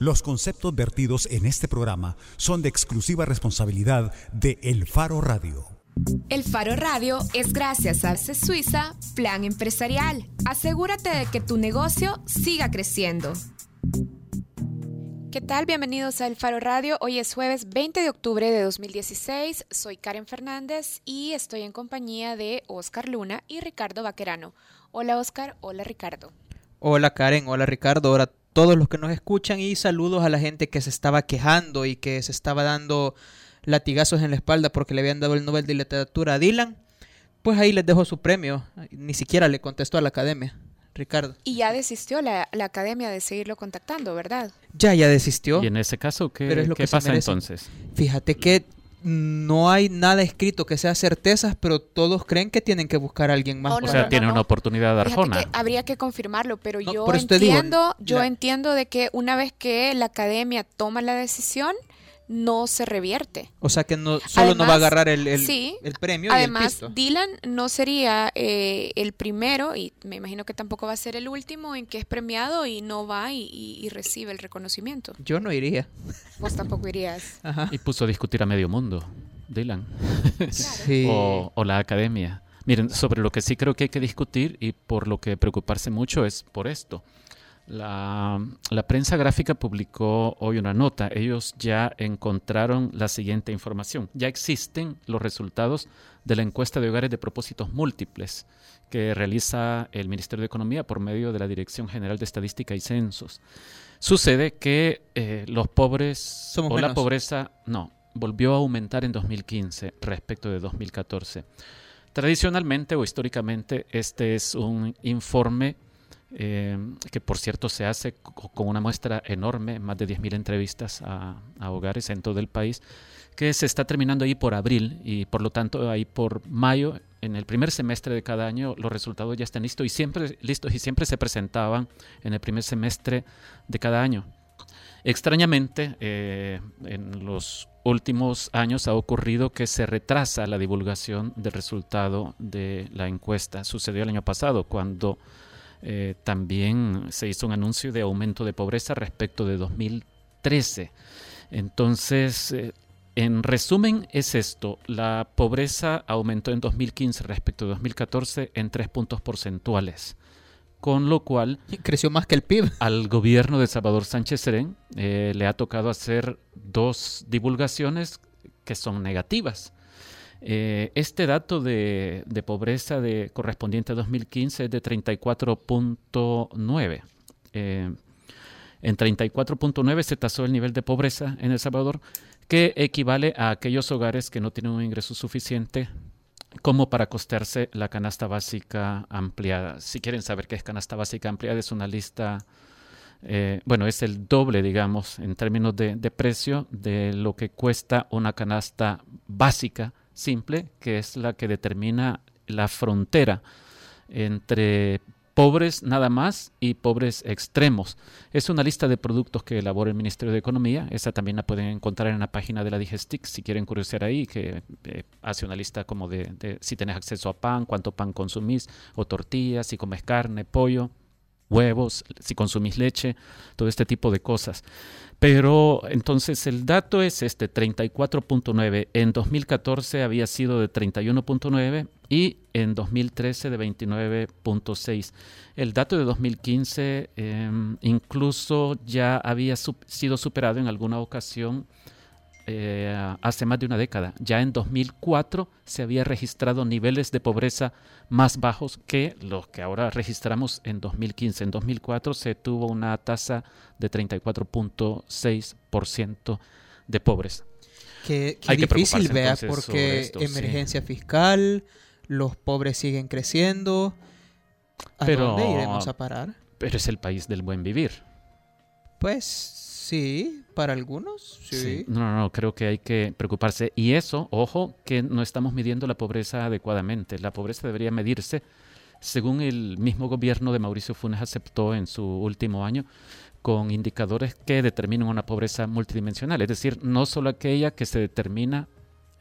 Los conceptos vertidos en este programa son de exclusiva responsabilidad de El Faro Radio. El Faro Radio es gracias a CES Suiza Plan Empresarial. Asegúrate de que tu negocio siga creciendo. ¿Qué tal? Bienvenidos a El Faro Radio. Hoy es jueves 20 de octubre de 2016. Soy Karen Fernández y estoy en compañía de Oscar Luna y Ricardo Vaquerano. Hola Oscar, hola Ricardo. Hola Karen, hola Ricardo, hola todos los que nos escuchan y saludos a la gente que se estaba quejando y que se estaba dando latigazos en la espalda porque le habían dado el Nobel de Literatura a Dylan. Pues ahí les dejo su premio. Ni siquiera le contestó a la academia. Ricardo. Y ya desistió la, academia de seguirlo contactando, ¿verdad? Ya, ya desistió. ¿Y en ese caso qué, ¿qué pasa entonces? Fíjate que no hay nada escrito que sea certezas, pero todos creen que tienen que buscar a alguien más. o sea, tiene una oportunidad de Arjona. habría que confirmarlo, pero yo entiendo, yo entiendo de que una vez que la academia toma la decisión, no se revierte. O sea que no solo no va a agarrar el, el, el premio. Además, Dylan no sería eh, el primero y me imagino que tampoco va a ser el último en que es premiado y no va y, recibe el reconocimiento. Yo no iría. Vos tampoco irías. Y puso a discutir a medio mundo, Dylan. o, o la academia. Miren, sobre lo que sí creo que hay que discutir y por lo que preocuparse mucho es por esto. La, prensa gráfica publicó hoy una nota. Ellos ya encontraron la siguiente información. Ya existen los resultados de la encuesta de hogares de propósitos múltiples que realiza el Ministerio de Economía por medio de la Dirección General de Estadística y Censos. Sucede que eh, los pobres o la pobreza, no, volvió a aumentar en 2015 respecto de 2014. Tradicionalmente o históricamente este es un informe eh, que por cierto se hace con una muestra enorme, más de 10.000 entrevistas a, hogares en todo el país, que se está terminando ahí por abril y por lo tanto ahí por mayo, en el primer semestre de cada año, los resultados ya están listos y siempre, listos y siempre se presentaban en el primer semestre de cada año. Extrañamente, eh, en los últimos años ha ocurrido que se retrasa la divulgación del resultado de la encuesta. Sucedió el año pasado cuando eh, también se hizo un anuncio de aumento de pobreza respecto de 2013. Entonces, eh, en resumen, es esto. La pobreza aumentó en 2015 respecto de 2014 en tres puntos porcentuales. Con lo cual... Creció más que el PIB. Al gobierno de Salvador Sánchez Serén eh, le ha tocado hacer dos divulgaciones que son negativas. Eh, este dato de, pobreza de, correspondiente a 2015 es de 34.9. Eh, en 34.9 se tasó el nivel de pobreza en El Salvador, que equivale a aquellos hogares que no tienen un ingreso suficiente como para costearse la canasta básica ampliada. Si quieren saber qué es canasta básica ampliada, es una lista, eh, bueno, es el doble, digamos, en términos de, de, precio de lo que cuesta una canasta básica simple, que es la que determina la frontera entre pobres nada más y pobres extremos. Es una lista de productos que elabora el Ministerio de Economía. Esa también la pueden encontrar en la página de la Digestic si quieren curiosear ahí, que eh, hace una lista como de, de, si tenés acceso a pan, cuánto pan consumís, o tortillas, si comes carne, pollo, huevos, si consumís leche, todo este tipo de cosas. Pero entonces el dato es este 34.9. En 2014 había sido de 31.9 y en 2013 de 29.6. El dato de 2015 em, incluso ya había sido superado en alguna ocasión eh, hace más de una década. Ya en 2004 se había registrado niveles de pobreza más bajos que los que ahora registramos en 2015. En 2004 se tuvo una tasa de 34.6% de pobres. Qué, difícil, vea, porque emergencia fiscal, los pobres siguen creciendo. ¿A pero, dónde iremos a parar? Pero es el país del buen vivir. Pues Sí, para algunos, sí. No, no, no, creo que hay que preocuparse. Y eso, ojo, que no estamos midiendo la pobreza adecuadamente. La pobreza debería medirse, según el mismo gobierno de Mauricio Funes aceptó en su último año, con indicadores que determinan una pobreza multidimensional. Es decir, no solo aquella que se determina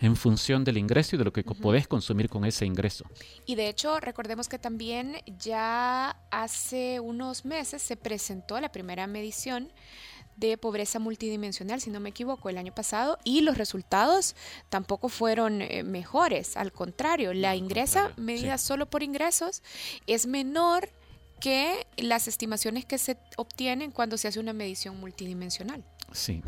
en función del ingreso y de lo que podés consumir con ese ingreso. Y de hecho, recordemos que también ya hace unos meses se presentó la primera medición de pobreza multidimensional, si no me equivoco, el año pasado, y los resultados tampoco fueron eh, mejores. Al contrario, la ingresa medida solo por ingresos es menor que las estimaciones que se obtienen cuando se hace una medición multidimensional. Sí.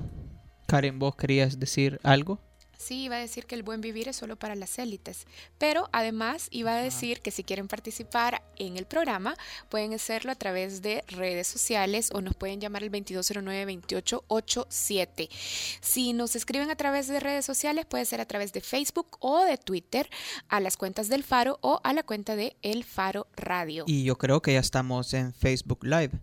Karen, ¿vos querías decir algo? Sí, iba a decir que el buen vivir es solo para las élites, pero además iba a decir que si quieren participar en el programa, pueden hacerlo a través de redes sociales o nos pueden llamar al 2209-2887. Si nos escriben a través de redes sociales, puede ser a través de Facebook o de Twitter, a las cuentas del Faro o a la cuenta de El Faro Radio. Y yo creo que ya estamos en Facebook Live.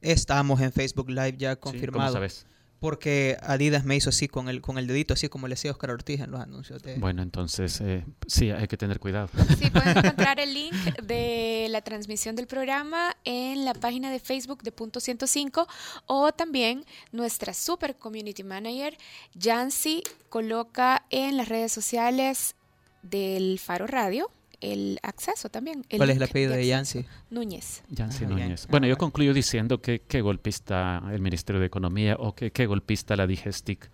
Estamos en Facebook Live ya confirmado. ¿cómo sabes? Porque Adidas me hizo así con el, con el dedito, así como le hacía Oscar Ortiz en los anuncios. De... Bueno, entonces eh, sí, hay que tener cuidado. Sí, pueden encontrar el link de la transmisión del programa en la página de Facebook de Punto 105 o también nuestra super community manager, Jancy, coloca en las redes sociales del Faro Radio el acceso también. ¿Cuál es el apellido de Yancy? Núñez. Yancy ah, Núñez. Bueno, yo concluyo diciendo que qué golpista el Ministerio de Economía o que qué golpista la Digestic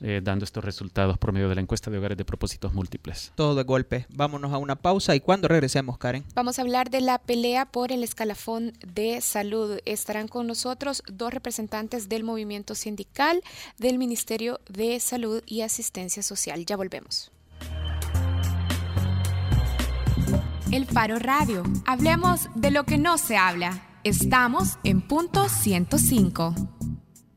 eh, dando estos resultados por medio de la encuesta de hogares de propósitos múltiples. Todo de golpe. Vámonos a una pausa y cuando regresemos, Karen. Vamos a hablar de la pelea por el escalafón de salud. Estarán con nosotros dos representantes del movimiento sindical, del Ministerio de Salud y Asistencia Social. Ya volvemos. El Faro Radio. Hablemos de lo que no se habla. Estamos en punto 105.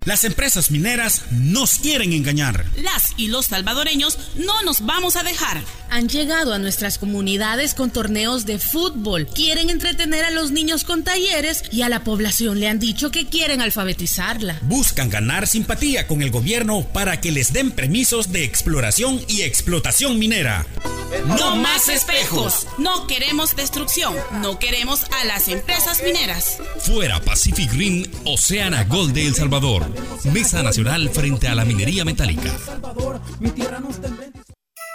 Las empresas mineras nos quieren engañar. Las y los salvadoreños no nos vamos a dejar. Han llegado a nuestras comunidades con torneos de fútbol. Quieren entretener a los niños con talleres y a la población le han dicho que quieren alfabetizarla. Buscan ganar simpatía con el gobierno para que les den permisos de exploración y explotación minera. No más espejos. No queremos destrucción. No queremos a las empresas mineras. Fuera Pacific Green, Oceana Gold de El Salvador. Mesa Nacional frente a la minería metálica.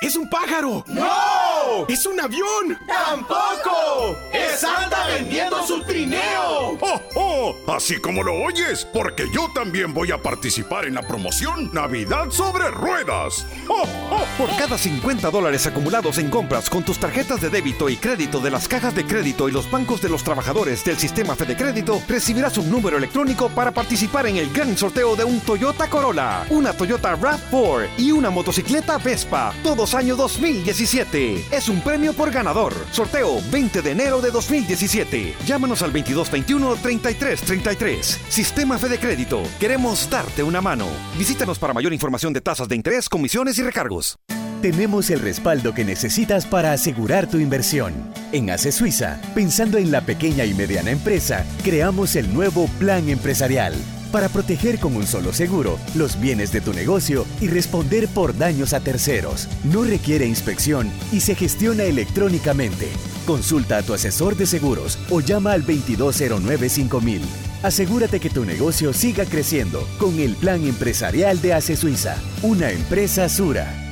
¡Es un pájaro! ¡No! ¡Es un avión! ¡Tampoco! ¡Es Santa vendiendo su trineo! ¡Oh, oh! Así como lo oyes, porque yo también voy a participar en la promoción Navidad sobre Ruedas. ¡Oh, oh! Por cada 50 dólares acumulados en compras con tus tarjetas de débito y crédito de las cajas de crédito y los bancos de los trabajadores del sistema Fede Crédito, recibirás un número electrónico para participar en el gran sorteo de un Toyota Corolla, una Toyota RAV4 y una motocicleta Vespa. Todos año 2017. Es un premio por ganador. Sorteo 20 de enero de 2017. Llámanos al 2221-3333. Sistema Fede Crédito. Queremos darte una mano. Visítanos para mayor información de tasas de interés, comisiones y recargos. Tenemos el respaldo que necesitas para asegurar tu inversión. En ACE Suiza, pensando en la pequeña y mediana empresa, creamos el nuevo Plan Empresarial para proteger con un solo seguro los bienes de tu negocio y responder por daños a terceros. No requiere inspección y se gestiona electrónicamente. Consulta a tu asesor de seguros o llama al 2209-5000. Asegúrate que tu negocio siga creciendo con el plan empresarial de ACE Suiza, una empresa Sura.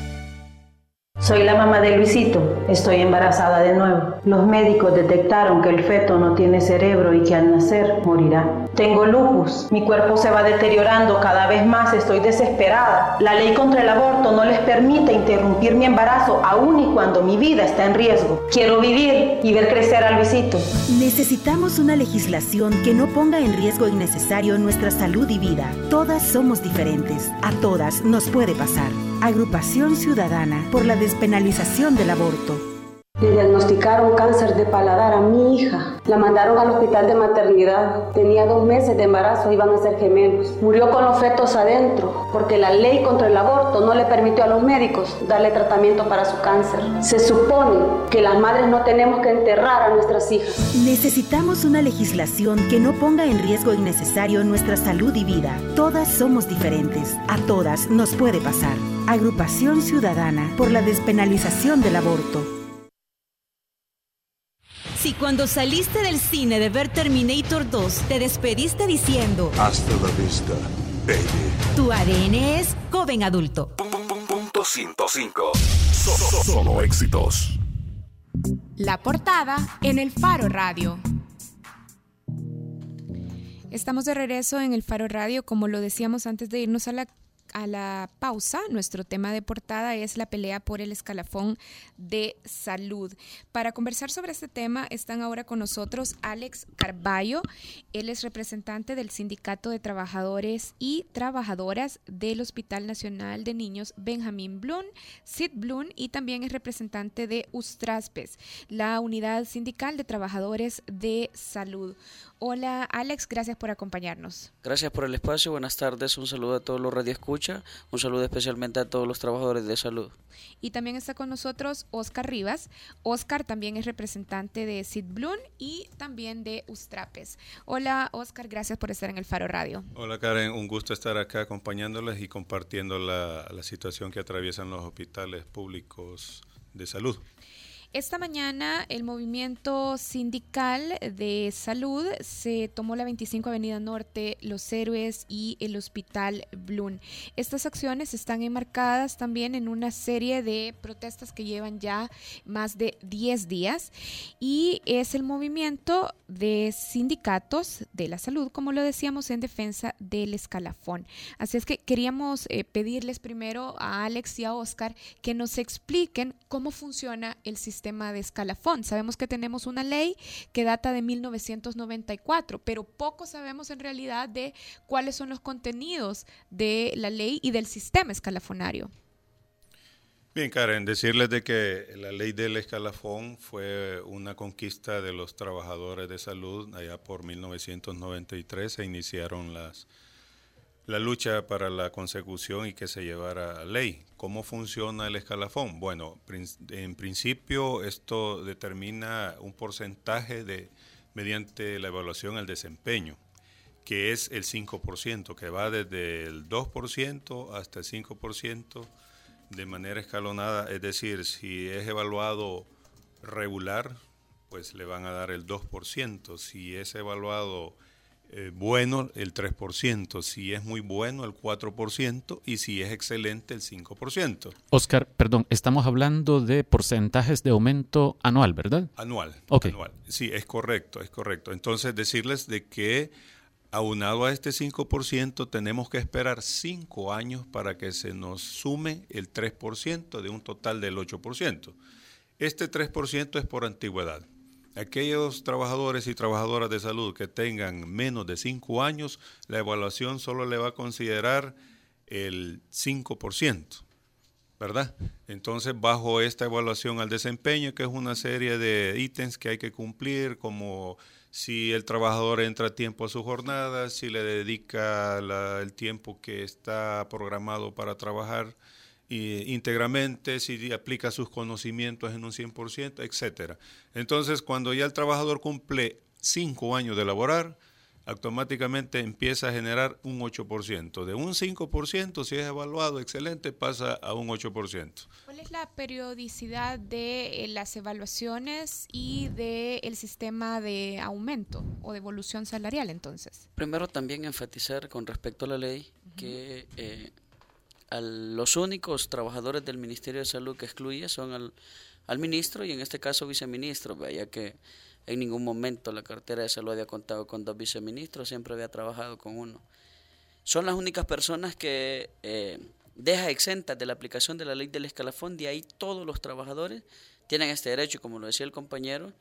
Soy la mamá de Luisito. Estoy embarazada de nuevo. Los médicos detectaron que el feto no tiene cerebro y que al nacer morirá. Tengo lupus. Mi cuerpo se va deteriorando cada vez más. Estoy desesperada. La ley contra el aborto no les permite interrumpir mi embarazo aun y cuando mi vida está en riesgo. Quiero vivir y ver crecer a Luisito. Necesitamos una legislación que no ponga en riesgo innecesario nuestra salud y vida. Todas somos diferentes. A todas nos puede pasar. Agrupación Ciudadana por la despenalización del aborto. Le diagnosticaron cáncer de paladar a mi hija. La mandaron al hospital de maternidad. Tenía dos meses de embarazo, iban a ser gemelos. Murió con los fetos adentro porque la ley contra el aborto no le permitió a los médicos darle tratamiento para su cáncer. Se supone que las madres no tenemos que enterrar a nuestras hijas. Necesitamos una legislación que no ponga en riesgo innecesario nuestra salud y vida. Todas somos diferentes. A todas nos puede pasar. Agrupación Ciudadana por la despenalización del aborto. Si cuando saliste del cine de ver Terminator 2 te despediste diciendo Hasta la vista, baby. Tu ADN es joven adulto. Punto 105. solo éxitos. La portada en el Faro Radio. Estamos de regreso en el Faro Radio, como lo decíamos antes de irnos a la a la pausa, nuestro tema de portada es la pelea por el escalafón de salud. Para conversar sobre este tema están ahora con nosotros Alex Carballo. Él es representante del Sindicato de Trabajadores y Trabajadoras del Hospital Nacional de Niños Benjamín Blum, Sid Blum, y también es representante de Ustraspes, la unidad sindical de trabajadores de salud. Hola Alex, gracias por acompañarnos. Gracias por el espacio, buenas tardes, un saludo a todos los un saludo especialmente a todos los trabajadores de salud. Y también está con nosotros Oscar Rivas. Oscar también es representante de Sid Bloom y también de Ustrapes. Hola Oscar, gracias por estar en el Faro Radio. Hola Karen, un gusto estar acá acompañándoles y compartiendo la, la situación que atraviesan los hospitales públicos de salud. Esta mañana el movimiento sindical de salud se tomó la 25 Avenida Norte, Los Héroes y el Hospital Blum. Estas acciones están enmarcadas también en una serie de protestas que llevan ya más de 10 días y es el movimiento de sindicatos de la salud, como lo decíamos, en defensa del escalafón. Así es que queríamos eh, pedirles primero a Alex y a Oscar que nos expliquen cómo funciona el sistema de escalafón. Sabemos que tenemos una ley que data de 1994, pero poco sabemos en realidad de cuáles son los contenidos de la ley y del sistema escalafonario. Bien, Karen, decirles de que la ley del escalafón fue una conquista de los trabajadores de salud allá por 1993 se iniciaron las la lucha para la consecución y que se llevara a ley. ¿Cómo funciona el escalafón? Bueno, en principio esto determina un porcentaje de mediante la evaluación al desempeño, que es el 5%, que va desde el 2% hasta el 5% de manera escalonada, es decir, si es evaluado regular, pues le van a dar el 2%, si es evaluado eh, bueno el 3%, si es muy bueno el 4% y si es excelente el 5%. Oscar, perdón, estamos hablando de porcentajes de aumento anual, ¿verdad? Anual. Okay. anual. Sí, es correcto, es correcto. Entonces decirles de que aunado a este 5% tenemos que esperar 5 años para que se nos sume el 3% de un total del 8%. Este 3% es por antigüedad. Aquellos trabajadores y trabajadoras de salud que tengan menos de 5 años, la evaluación solo le va a considerar el 5%, ¿verdad? Entonces, bajo esta evaluación al desempeño, que es una serie de ítems que hay que cumplir, como si el trabajador entra a tiempo a su jornada, si le dedica el tiempo que está programado para trabajar, íntegramente, si aplica sus conocimientos en un 100%, etcétera. Entonces, cuando ya el trabajador cumple cinco años de laborar, automáticamente empieza a generar un 8%. De un 5%, si es evaluado excelente, pasa a un 8%. ¿Cuál es la periodicidad de eh, las evaluaciones y del el sistema de aumento o de evolución salarial entonces? Primero también enfatizar con respecto a la ley que eh, los únicos trabajadores del Ministerio de Salud que excluye son al, ministro y en este caso viceministro, ya que en ningún momento la cartera de salud había contado con dos viceministros, siempre había trabajado con uno. Son las únicas personas que eh, deja exentas de la aplicación de la ley del escalafón, de ahí todos los trabajadores tienen este derecho, como lo decía el compañero,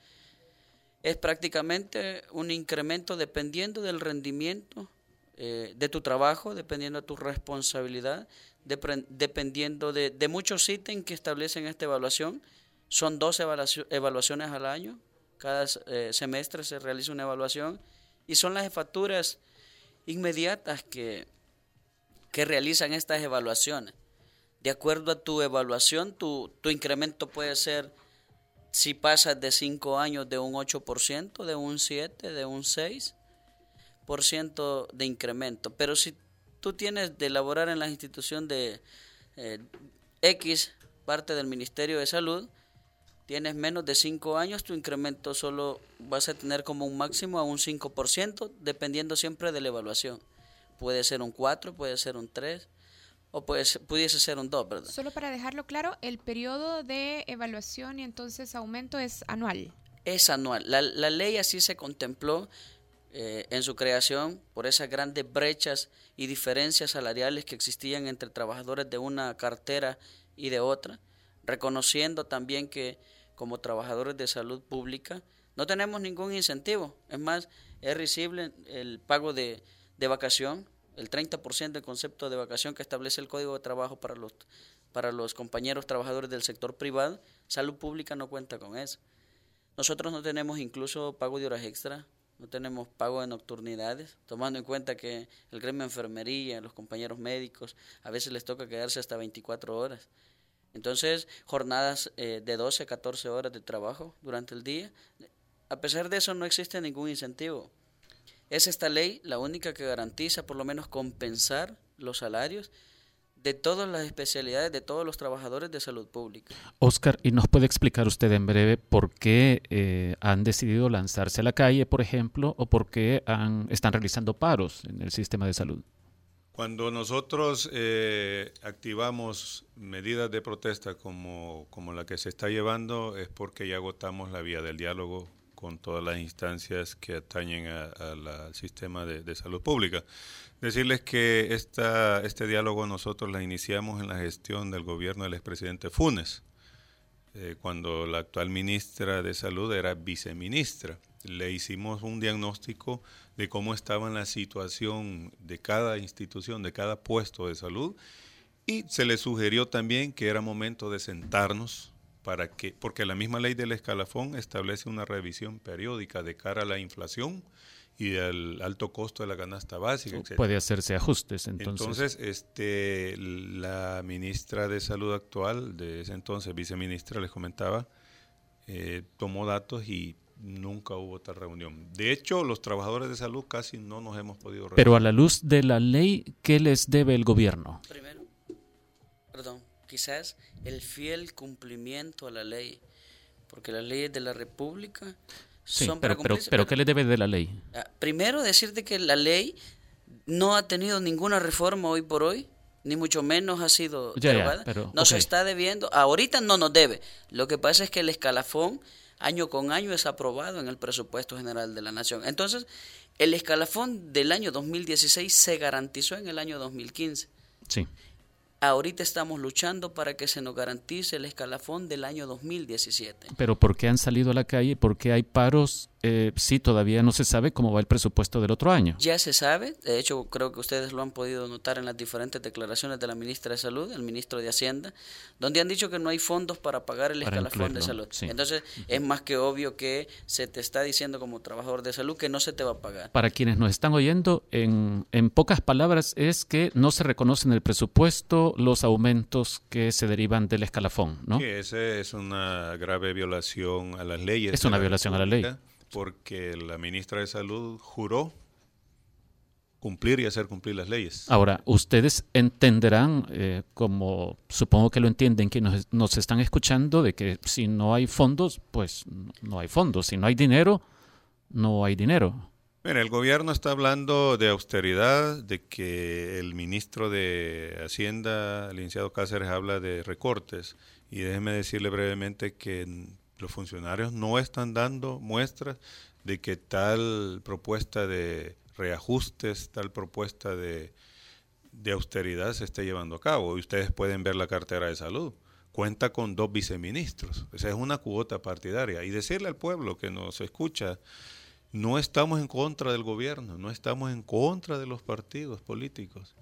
es prácticamente un incremento dependiendo del rendimiento eh, de tu trabajo, dependiendo de tu responsabilidad, dependiendo de, muchos ítems que establecen esta evaluación. Son dos evaluaciones al año, cada eh, semestre se realiza una evaluación y son las facturas inmediatas que, que realizan estas evaluaciones. De acuerdo a tu evaluación, tu, tu incremento puede ser, si pasas de 5 años, de un 8%, de un 7%, de un 6% de incremento. Pero si tú tienes de elaborar en la institución de eh, X, parte del Ministerio de Salud, tienes menos de 5 años, tu incremento solo vas a tener como un máximo a un 5%, dependiendo siempre de la evaluación. Puede ser un 4, puede ser un 3 o puede pudiese ser un 2, ¿verdad? Solo para dejarlo claro, el periodo de evaluación y entonces aumento es anual. Es anual. La, la ley así se contempló eh, en su creación por esas grandes brechas y diferencias salariales que existían entre trabajadores de una cartera y de otra, reconociendo también que como trabajadores de salud pública no tenemos ningún incentivo. Es más, es risible el pago de, de vacación, el 30% del concepto de vacación que establece el Código de Trabajo para los, para los compañeros trabajadores del sector privado. Salud pública no cuenta con eso. Nosotros no tenemos incluso pago de horas extra, no tenemos pago de nocturnidades, tomando en cuenta que el gremio de enfermería, los compañeros médicos, a veces les toca quedarse hasta 24 horas. Entonces, jornadas eh, de 12 a 14 horas de trabajo durante el día. A pesar de eso, no existe ningún incentivo. Es esta ley la única que garantiza por lo menos compensar los salarios de todas las especialidades de todos los trabajadores de salud pública. Oscar, ¿y nos puede explicar usted en breve por qué eh, han decidido lanzarse a la calle, por ejemplo, o por qué han, están realizando paros en el sistema de salud? Cuando nosotros eh, activamos medidas de protesta como, como la que se está llevando es porque ya agotamos la vía del diálogo con todas las instancias que atañen al sistema de, salud pública. Decirles que este diálogo nosotros la iniciamos en la gestión del gobierno del expresidente Funes, eh, cuando la actual ministra de Salud era viceministra. Le hicimos un diagnóstico de cómo estaba la situación de cada institución, de cada puesto de salud, y se le sugirió también que era momento de sentarnos para que, porque la misma ley del escalafón establece una revisión periódica de cara a la inflación y al alto costo de la canasta básica. Puede hacerse ajustes entonces. Entonces, este, la ministra de Salud actual, de ese entonces viceministra, les comentaba, eh, tomó datos y nunca hubo tal reunión. De hecho, los trabajadores de salud casi no nos hemos podido reunir. Pero a la luz de la ley, ¿qué les debe el gobierno? Primero, perdón, quizás el fiel cumplimiento a la ley, porque las leyes de la República son pero, para pero, pero, ¿qué le debe de la ley? Ah, primero, decirte que la ley no ha tenido ninguna reforma hoy por hoy, ni mucho menos ha sido derogada. nos está debiendo, ahorita no nos debe. Lo que pasa es que el escalafón año con año es aprobado en el presupuesto general de la nación. Entonces, el escalafón del año 2016 se garantizó en el año 2015. Sí. Ahorita estamos luchando para que se nos garantice el escalafón del año 2017. Pero ¿por qué han salido a la calle? ¿Por qué hay paros? Eh, sí, todavía no se sabe cómo va el presupuesto del otro año. Ya se sabe. De hecho, creo que ustedes lo han podido notar en las diferentes declaraciones de la ministra de Salud, el ministro de Hacienda, donde han dicho que no hay fondos para pagar el escalafón de salud. Entonces, es más que obvio que se te está diciendo como trabajador de salud que no se te va a pagar. Para quienes nos están oyendo, en, en pocas palabras, es que no se reconocen el presupuesto los aumentos que se derivan del escalafón, ¿no? Sí, esa es una grave violación a las leyes. Es una violación a la ley. Porque la ministra de Salud juró cumplir y hacer cumplir las leyes. Ahora, ustedes entenderán, eh, como supongo que lo entienden que nos, nos, están escuchando, de que si no hay fondos, pues no hay fondos. Si no hay dinero, no hay dinero. Mira, el gobierno está hablando de austeridad, de que el ministro de Hacienda, el licenciado Cáceres, habla de recortes. Y déjeme decirle brevemente que los funcionarios no están dando muestras de que tal propuesta de reajustes, tal propuesta de, de austeridad se esté llevando a cabo. Y ustedes pueden ver la cartera de salud. Cuenta con dos viceministros. Esa es una cuota partidaria. Y decirle al pueblo que nos escucha no estamos en contra del gobierno, no estamos en contra de los partidos políticos,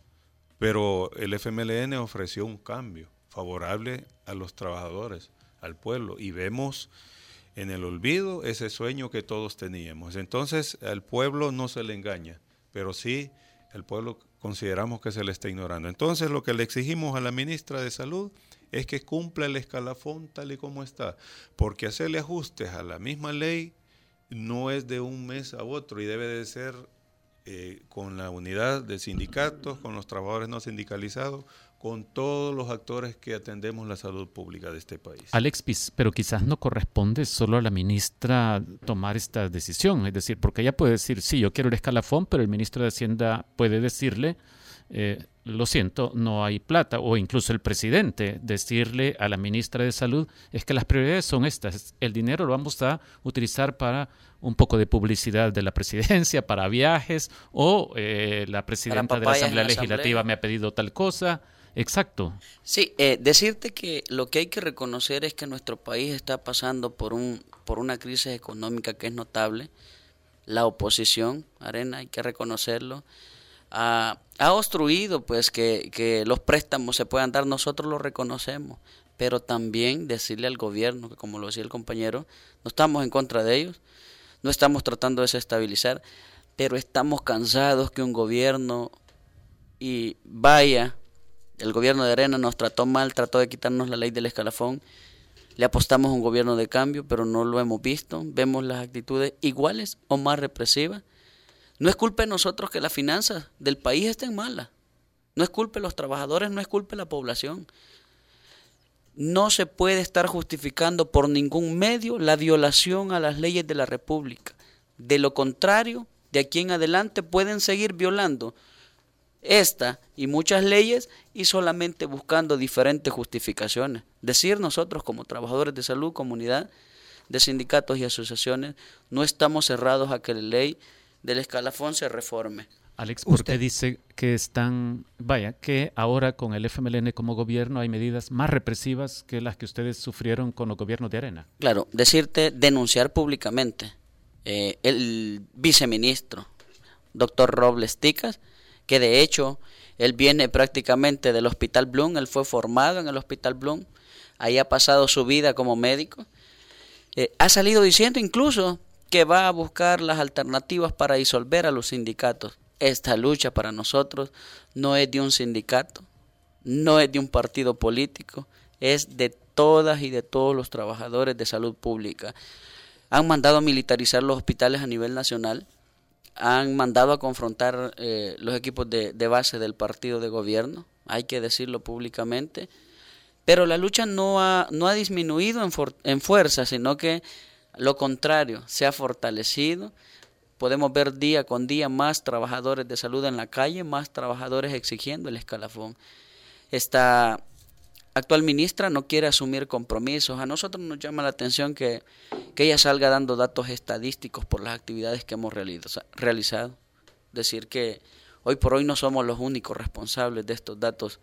pero el FMLN ofreció un cambio favorable a los trabajadores, al pueblo, y vemos en el olvido ese sueño que todos teníamos. Entonces al pueblo no se le engaña, pero sí el pueblo consideramos que se le está ignorando. Entonces lo que le exigimos a la ministra de Salud es que cumpla el escalafón tal y como está, porque hacerle ajustes a la misma ley no es de un mes a otro y debe de ser eh, con la unidad de sindicatos, con los trabajadores no sindicalizados, con todos los actores que atendemos la salud pública de este país. Alex, pero quizás no corresponde solo a la ministra tomar esta decisión, es decir, porque ella puede decir, sí, yo quiero el escalafón, pero el ministro de Hacienda puede decirle, eh, lo siento, no hay plata, o incluso el presidente decirle a la ministra de Salud, es que las prioridades son estas, el dinero lo vamos a utilizar para un poco de publicidad de la presidencia, para viajes, o eh, la presidenta de la Asamblea Legislativa me ha pedido tal cosa. Exacto. Sí, eh, decirte que lo que hay que reconocer es que nuestro país está pasando por, un, por una crisis económica que es notable. La oposición, Arena, hay que reconocerlo ha, obstruido pues que, que los préstamos se puedan dar, nosotros lo reconocemos, pero también decirle al gobierno, que como lo decía el compañero, no estamos en contra de ellos, no estamos tratando de desestabilizar, pero estamos cansados que un gobierno y vaya, el gobierno de Arena nos trató mal, trató de quitarnos la ley del escalafón, le apostamos a un gobierno de cambio, pero no lo hemos visto, vemos las actitudes iguales o más represivas no es culpa de nosotros que las finanzas del país estén malas. No es culpa de los trabajadores, no es culpa de la población. No se puede estar justificando por ningún medio la violación a las leyes de la República. De lo contrario, de aquí en adelante pueden seguir violando esta y muchas leyes y solamente buscando diferentes justificaciones. Decir nosotros como trabajadores de salud, comunidad, de sindicatos y asociaciones, no estamos cerrados a que la ley del escalafón se reforme. Alex, ¿por qué dice que están, vaya, que ahora con el FMLN como gobierno hay medidas más represivas que las que ustedes sufrieron con los gobiernos de Arena? Claro, decirte, denunciar públicamente eh, el viceministro, doctor Robles Ticas, que de hecho él viene prácticamente del Hospital Bloom, él fue formado en el Hospital Bloom, ahí ha pasado su vida como médico, eh, ha salido diciendo incluso que va a buscar las alternativas para disolver a los sindicatos. Esta lucha para nosotros no es de un sindicato, no es de un partido político, es de todas y de todos los trabajadores de salud pública. Han mandado a militarizar los hospitales a nivel nacional, han mandado a confrontar eh, los equipos de, base del partido de gobierno, hay que decirlo públicamente, pero la lucha no ha, no ha disminuido en, en fuerza, sino que lo contrario, se ha fortalecido. Podemos ver día con día más trabajadores de salud en la calle, más trabajadores exigiendo el escalafón. Esta actual ministra no quiere asumir compromisos. A nosotros nos llama la atención que, que ella salga dando datos estadísticos por las actividades que hemos realizado. Decir que hoy por hoy no somos los únicos responsables de estos datos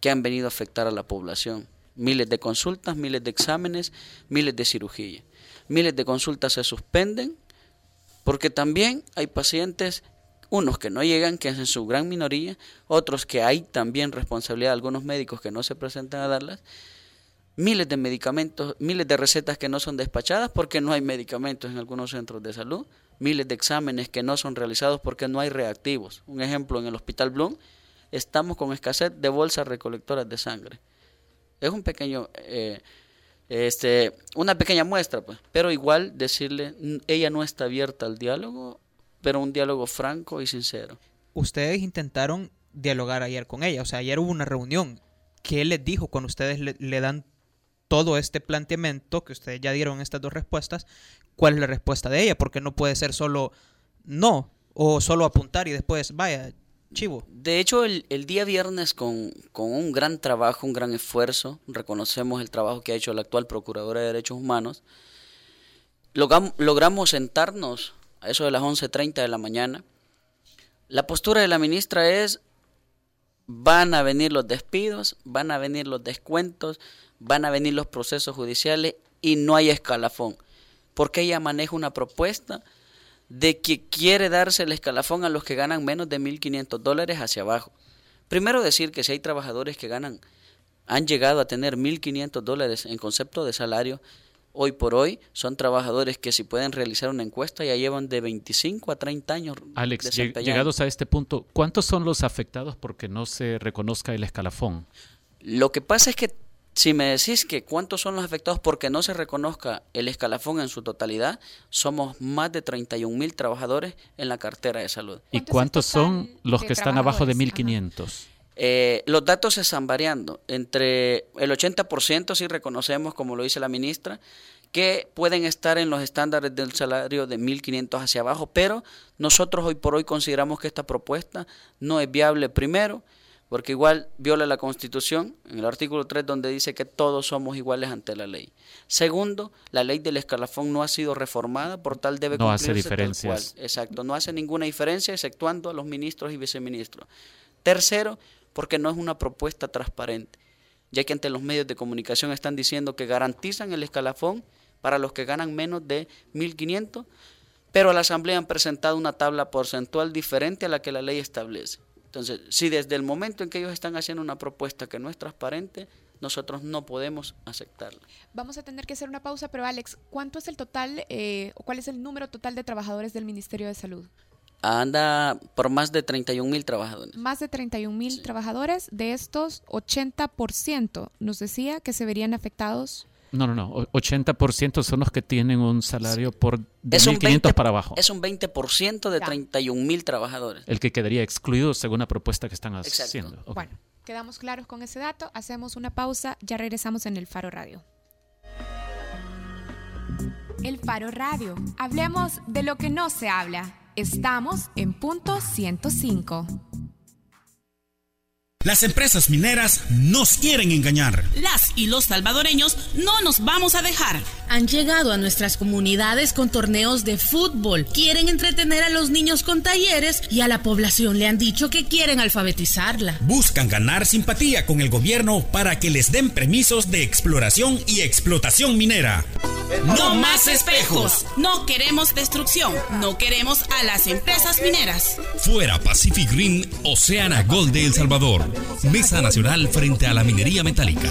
que han venido a afectar a la población. Miles de consultas, miles de exámenes, miles de cirugías miles de consultas se suspenden, porque también hay pacientes, unos que no llegan, que es en su gran minoría, otros que hay también responsabilidad de algunos médicos que no se presentan a darlas, miles de medicamentos, miles de recetas que no son despachadas porque no hay medicamentos en algunos centros de salud, miles de exámenes que no son realizados porque no hay reactivos. Un ejemplo, en el Hospital Bloom estamos con escasez de bolsas recolectoras de sangre. Es un pequeño eh, este, una pequeña muestra, pues, pero igual decirle, ella no está abierta al diálogo, pero un diálogo franco y sincero. Ustedes intentaron dialogar ayer con ella, o sea, ayer hubo una reunión. ¿Qué les dijo cuando ustedes le, dan todo este planteamiento que ustedes ya dieron estas dos respuestas? ¿Cuál es la respuesta de ella? Porque no puede ser solo no o solo apuntar y después, vaya, chivo. De hecho, el, día viernes, con, un gran trabajo, un gran esfuerzo, reconocemos el trabajo que ha hecho la actual Procuradora de Derechos Humanos, logramos sentarnos eso de las 11.30 de la mañana. La postura de la ministra es, van a venir los despidos, van a venir los descuentos, van a venir los procesos judiciales y no hay escalafón. Porque ella maneja una propuesta de que quiere darse el escalafón a los que ganan menos de 1.500 dólares hacia abajo. Primero decir que si hay trabajadores que ganan, han llegado a tener 1.500 dólares en concepto de salario, hoy por hoy son trabajadores que si pueden realizar una encuesta ya llevan de 25 a 30 años. Alex, llegados a este punto, ¿cuántos son los afectados porque no se reconozca el escalafón? Lo que pasa es que si me decís que cuántos son los afectados porque no se reconozca el escalafón en su totalidad, somos más de 31 mil trabajadores en la cartera de salud. ¿Y cuántos son los que están abajo de 1.500? Eh, los datos se están variando. Entre el 80% sí reconocemos, como lo dice la ministra, que pueden estar en los estándares del salario de 1.500 hacia abajo, pero nosotros hoy por hoy consideramos que esta propuesta no es viable primero, porque igual viola la Constitución en el artículo 3 donde dice que todos somos iguales ante la ley. Segundo, la ley del escalafón no ha sido reformada, por tal debe no hace diferencias. Exacto, no hace ninguna diferencia exceptuando a los ministros y viceministros. Tercero, porque no es una propuesta transparente, ya que ante los medios de comunicación están diciendo que garantizan el escalafón para los que ganan menos de 1.500, pero a la Asamblea han presentado una tabla porcentual diferente a la que la ley establece. Entonces, si desde el momento en que ellos están haciendo una propuesta que no es transparente, nosotros no podemos aceptarla. Vamos a tener que hacer una pausa, pero Alex, ¿cuánto es el total eh, o cuál es el número total de trabajadores del Ministerio de Salud? Anda por más de 31 mil trabajadores. Más de 31 mil trabajadores, de estos 80% nos decía que se verían afectados no, no, no. 80% son los que tienen un salario por de 1.500 para abajo. Es un 20% de 31 mil trabajadores. El que quedaría excluido según la propuesta que están haciendo. Bueno, quedamos claros con ese dato. Hacemos una pausa. Ya regresamos en el Faro Radio. El Faro Radio. Hablemos de lo que no se habla. Estamos en punto 105. Las empresas mineras nos quieren engañar. Y los salvadoreños no nos vamos a dejar. Han llegado a nuestras comunidades con torneos de fútbol. Quieren entretener a los niños con talleres y a la población le han dicho que quieren alfabetizarla. Buscan ganar simpatía con el gobierno para que les den permisos de exploración y explotación minera. No más espejos. No queremos destrucción. No queremos a las empresas mineras. Fuera Pacific Green, Oceana Gold de El Salvador. Mesa Nacional frente a la minería metálica.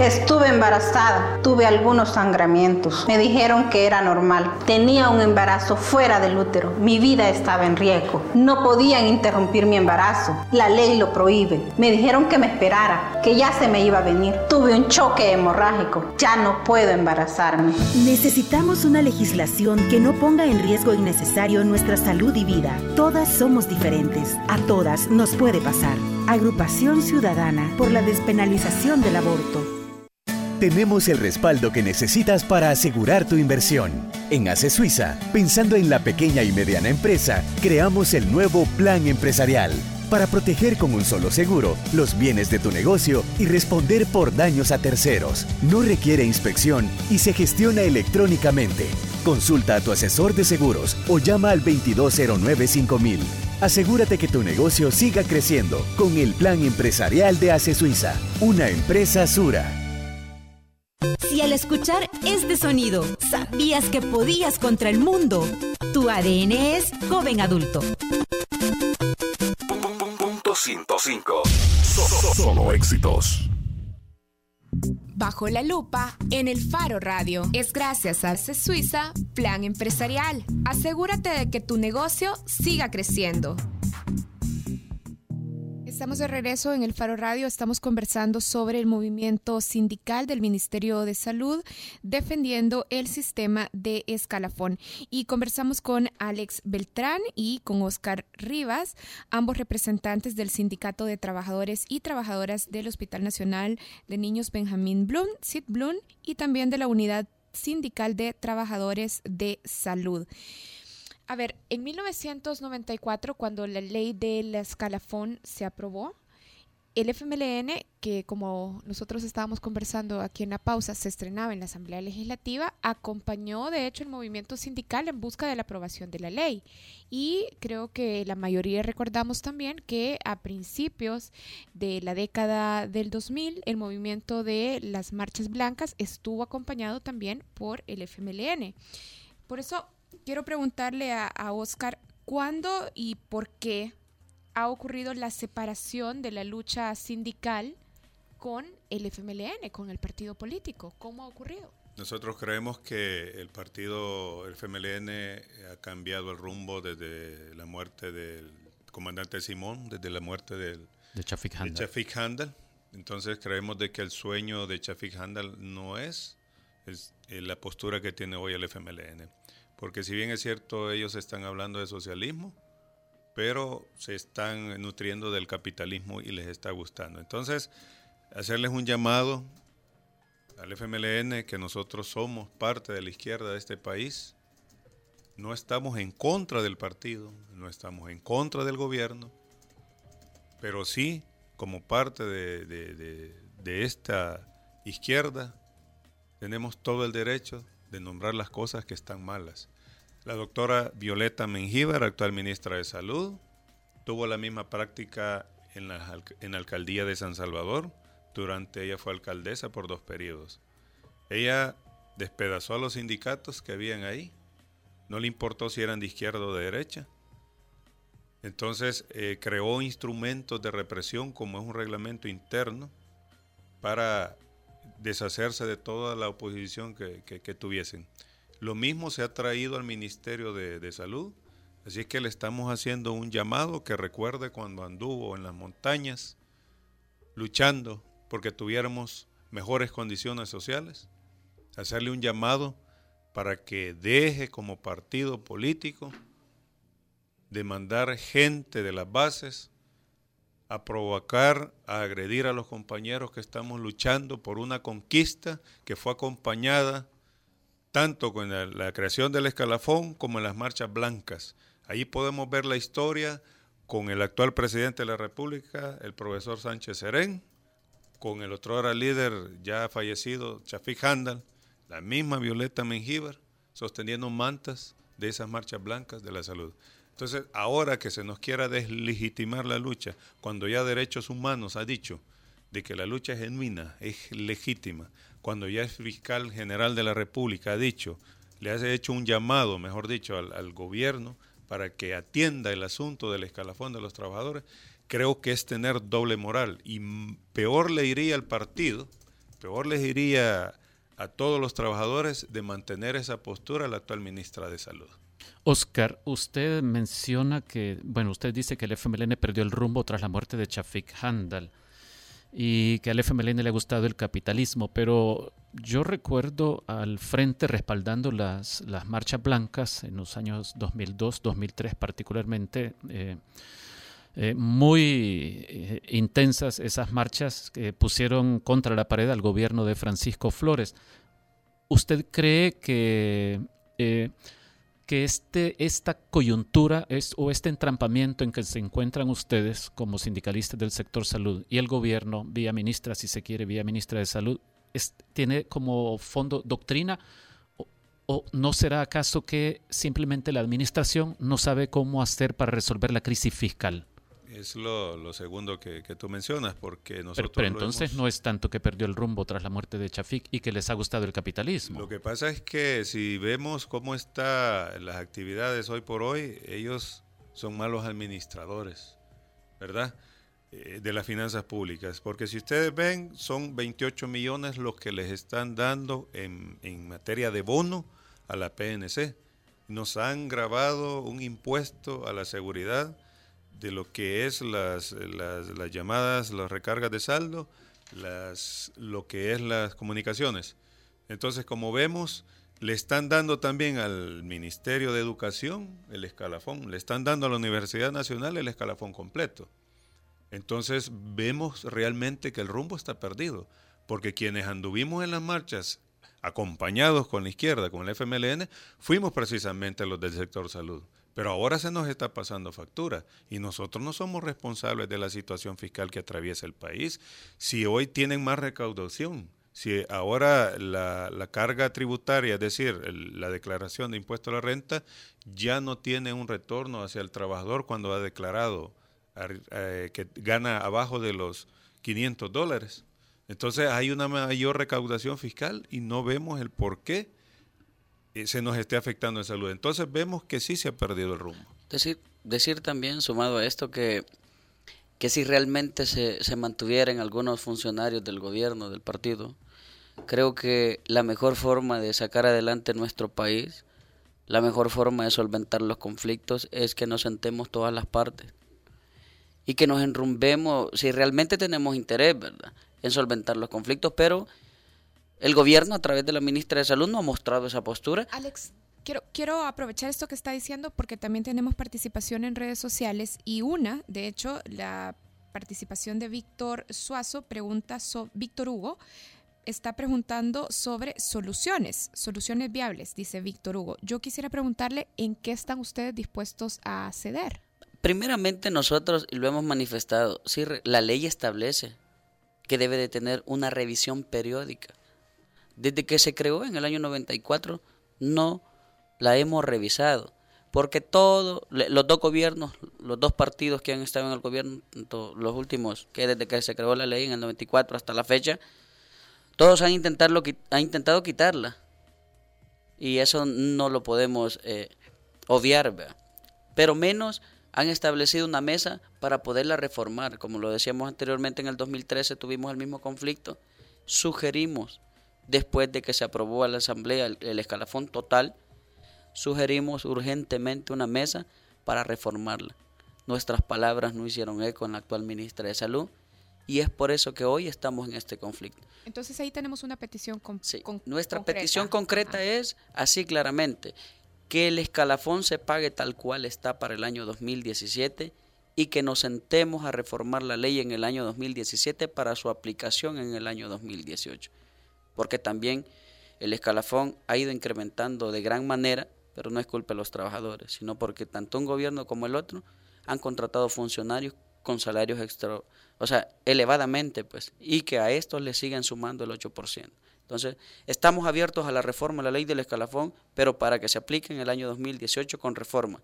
Estuve embarazada, tuve algunos sangramientos. Me dijeron que era normal. Tenía un embarazo fuera del útero. Mi vida estaba en riesgo. No podían interrumpir mi embarazo. La ley lo prohíbe. Me dijeron que me esperara, que ya se me iba a venir. Tuve un choque hemorrágico. Ya no puedo embarazarme. Necesitamos una legislación que no ponga en riesgo innecesario nuestra salud y vida. Todas somos diferentes. A todas nos puede pasar. Agrupación Ciudadana por la despenalización del aborto. Tenemos el respaldo que necesitas para asegurar tu inversión. En ACE Suiza, pensando en la pequeña y mediana empresa, creamos el nuevo Plan Empresarial para proteger con un solo seguro los bienes de tu negocio y responder por daños a terceros. No requiere inspección y se gestiona electrónicamente. Consulta a tu asesor de seguros o llama al 2209 5000. Asegúrate que tu negocio siga creciendo con el Plan Empresarial de ACE Suiza, una empresa Sura. Si al escuchar este sonido sabías que podías contra el mundo, tu ADN es joven adulto. Punto 105. Solo éxitos. Bajo la lupa en el Faro Radio. Es gracias a C Suiza Plan Empresarial. Asegúrate de que tu negocio siga creciendo. Estamos de regreso en el Faro Radio. Estamos conversando sobre el movimiento sindical del Ministerio de Salud defendiendo el sistema de escalafón. Y conversamos con Alex Beltrán y con Oscar Rivas, ambos representantes del Sindicato de Trabajadores y Trabajadoras del Hospital Nacional de Niños Benjamín Blum, Sid Blum, y también de la Unidad Sindical de Trabajadores de Salud. A ver, en 1994, cuando la ley del escalafón se aprobó, el FMLN, que como nosotros estábamos conversando aquí en la pausa, se estrenaba en la Asamblea Legislativa, acompañó de hecho el movimiento sindical en busca de la aprobación de la ley. Y creo que la mayoría recordamos también que a principios de la década del 2000, el movimiento de las marchas blancas estuvo acompañado también por el FMLN. Por eso quiero preguntarle a, Oscar, ¿cuándo y por qué ha ocurrido la separación de la lucha sindical con el FMLN, con el partido político. ¿Cómo ha ocurrido? Nosotros creemos que el partido, el FMLN, ha cambiado el rumbo desde la muerte del comandante Simón, desde la muerte del, de Chafik Handel. Entonces creemos de que el sueño de Chafik Handel no es, es la postura que tiene hoy el FMLN. Porque si bien es cierto, ellos están hablando de socialismo, pero se están nutriendo del capitalismo y les está gustando. Entonces, hacerles un llamado al FMLN que nosotros somos parte de la izquierda de este país. No estamos en contra del partido, no estamos en contra del gobierno, pero sí como parte de, de esta izquierda tenemos todo el derecho de nombrar las cosas que están malas. La doctora Violeta Mengíbar, actual ministra de Salud, tuvo la misma práctica en la, en alcaldía de San Salvador. Durante ella fue alcaldesa por dos periodos. Ella despedazó a los sindicatos que habían ahí. No le importó si eran de izquierda o de derecha. Entonces eh, creó instrumentos de represión como es un reglamento interno para deshacerse de toda la oposición que, tuviesen. Lo mismo se ha traído al Ministerio de, de, Salud, así es que le estamos haciendo un llamado que recuerde cuando anduvo en las montañas luchando porque tuviéramos mejores condiciones sociales, hacerle un llamado para que deje como partido político de mandar gente de las bases a provocar, a agredir a los compañeros que estamos luchando por una conquista que fue acompañada tanto con la, creación del escalafón como en las marchas blancas. Ahí podemos ver la historia con el actual presidente de la República, el profesor Sánchez Serén, con el otro ahora líder ya fallecido, Chafik Handal, la misma Violeta Mengíbar, sosteniendo mantas de esas marchas blancas de la salud. Entonces, ahora que se nos quiera deslegitimar la lucha, cuando ya Derechos Humanos ha dicho de que la lucha es genuina, es legítima, cuando ya el fiscal general de la República ha dicho, le ha hecho un llamado, mejor dicho, al, gobierno para que atienda el asunto del escalafón de los trabajadores, creo que es tener doble moral y peor le iría al partido, peor les iría a todos los trabajadores de mantener esa postura a la actual ministra de Salud. Oscar, usted menciona que, bueno, usted dice que el FMLN perdió el rumbo tras la muerte de Chafik Handal y que al FMLN le ha gustado el capitalismo, pero yo recuerdo al frente respaldando las, las marchas blancas en los años 2002, 2003 particularmente. Eh, eh, muy eh, intensas esas marchas que pusieron contra la pared al gobierno de Francisco Flores. ¿Usted cree que que este, esta coyuntura es, o este entrampamiento en que se encuentran ustedes como sindicalistas del sector salud y el gobierno, vía ministra, si se quiere, vía ministra de salud, tiene como fondo doctrina o, o, no será acaso que simplemente la administración no sabe cómo hacer para resolver la crisis fiscal? Es lo, segundo que, tú mencionas, porque nosotros... Pero, entonces no es tanto que perdió el rumbo tras la muerte de Chafik y que les ha gustado el capitalismo. Lo que pasa es que si vemos cómo están las actividades hoy por hoy, ellos son malos administradores, ¿verdad? Eh, de las finanzas públicas. Porque si ustedes ven, son 28 millones los que les están dando en, en materia de bono a la PNC. Nos han grabado un impuesto a la seguridad de lo que es las, las, llamadas, las recargas de saldo, las, lo que es las comunicaciones. Entonces, como vemos, le están dando también al Ministerio de Educación el escalafón, le están dando a la Universidad Nacional el escalafón completo. Entonces vemos realmente que el rumbo está perdido, porque quienes anduvimos en las marchas acompañados con la izquierda, con el FMLN, fuimos precisamente los del sector salud. Pero ahora se nos está pasando factura y nosotros no somos responsables de la situación fiscal que atraviesa el país. Si hoy tienen más recaudación, si ahora la, carga tributaria, es decir, la declaración de impuesto a la renta, ya no tiene un retorno hacia el trabajador cuando ha declarado eh, que gana abajo de los 500 dólares. Entonces hay una mayor recaudación fiscal y no vemos el por qué se nos esté afectando en salud. Entonces vemos que sí se ha perdido el rumbo. Decir, decir también, sumado a esto, que que si realmente se, se mantuvieran algunos funcionarios del gobierno, del partido, creo que la mejor forma de sacar adelante nuestro país, la mejor forma de solventar los conflictos es que nos sentemos todas las partes y que nos enrumbemos, si realmente tenemos interés, ¿verdad?, en solventar los conflictos, pero el gobierno a través de la ministra de Salud no ha mostrado esa postura. Alex, quiero, quiero aprovechar esto que está diciendo porque también tenemos participación en redes sociales y una, de hecho, la participación de Víctor Suazo pregunta, so, Víctor Hugo, está preguntando sobre soluciones, soluciones viables, dice Víctor Hugo. Yo quisiera preguntarle en qué están ustedes dispuestos a ceder. Primeramente nosotros lo hemos manifestado, sí, la ley establece que debe de tener una revisión periódica. Desde que se creó en el año 94 no la hemos revisado, porque todos los dos gobiernos, los dos partidos que han estado en el gobierno, los últimos, que desde que se creó la ley en el 94 hasta la fecha, todos han intentado, han intentado quitarla. Y eso no lo podemos eh, obviar, pero menos han establecido una mesa para poderla reformar. Como lo decíamos anteriormente, en el 2013 tuvimos el mismo conflicto. Sugerimos, después de que se aprobó a la Asamblea el, escalafón total, sugerimos urgentemente una mesa para reformarla. Nuestras palabras no hicieron eco en la actual ministra de Salud y es por eso que hoy estamos en este conflicto. Entonces ahí tenemos una petición con, sí. Nuestra petición concreta es así claramente que el escalafón se pague tal cual está para el año 2017 y que nos sentemos a reformar la ley en el año 2017 para su aplicación en el año 2018. Porque también el escalafón ha ido incrementando de gran manera, pero no es culpa de los trabajadores, sino porque tanto un gobierno como el otro han contratado funcionarios con salarios extra, o sea, elevadamente, pues, y que a estos le siguen sumando el 8%. Entonces, estamos abiertos a la reforma de la ley del escalafón, pero para que se aplique en el año 2018 con reforma.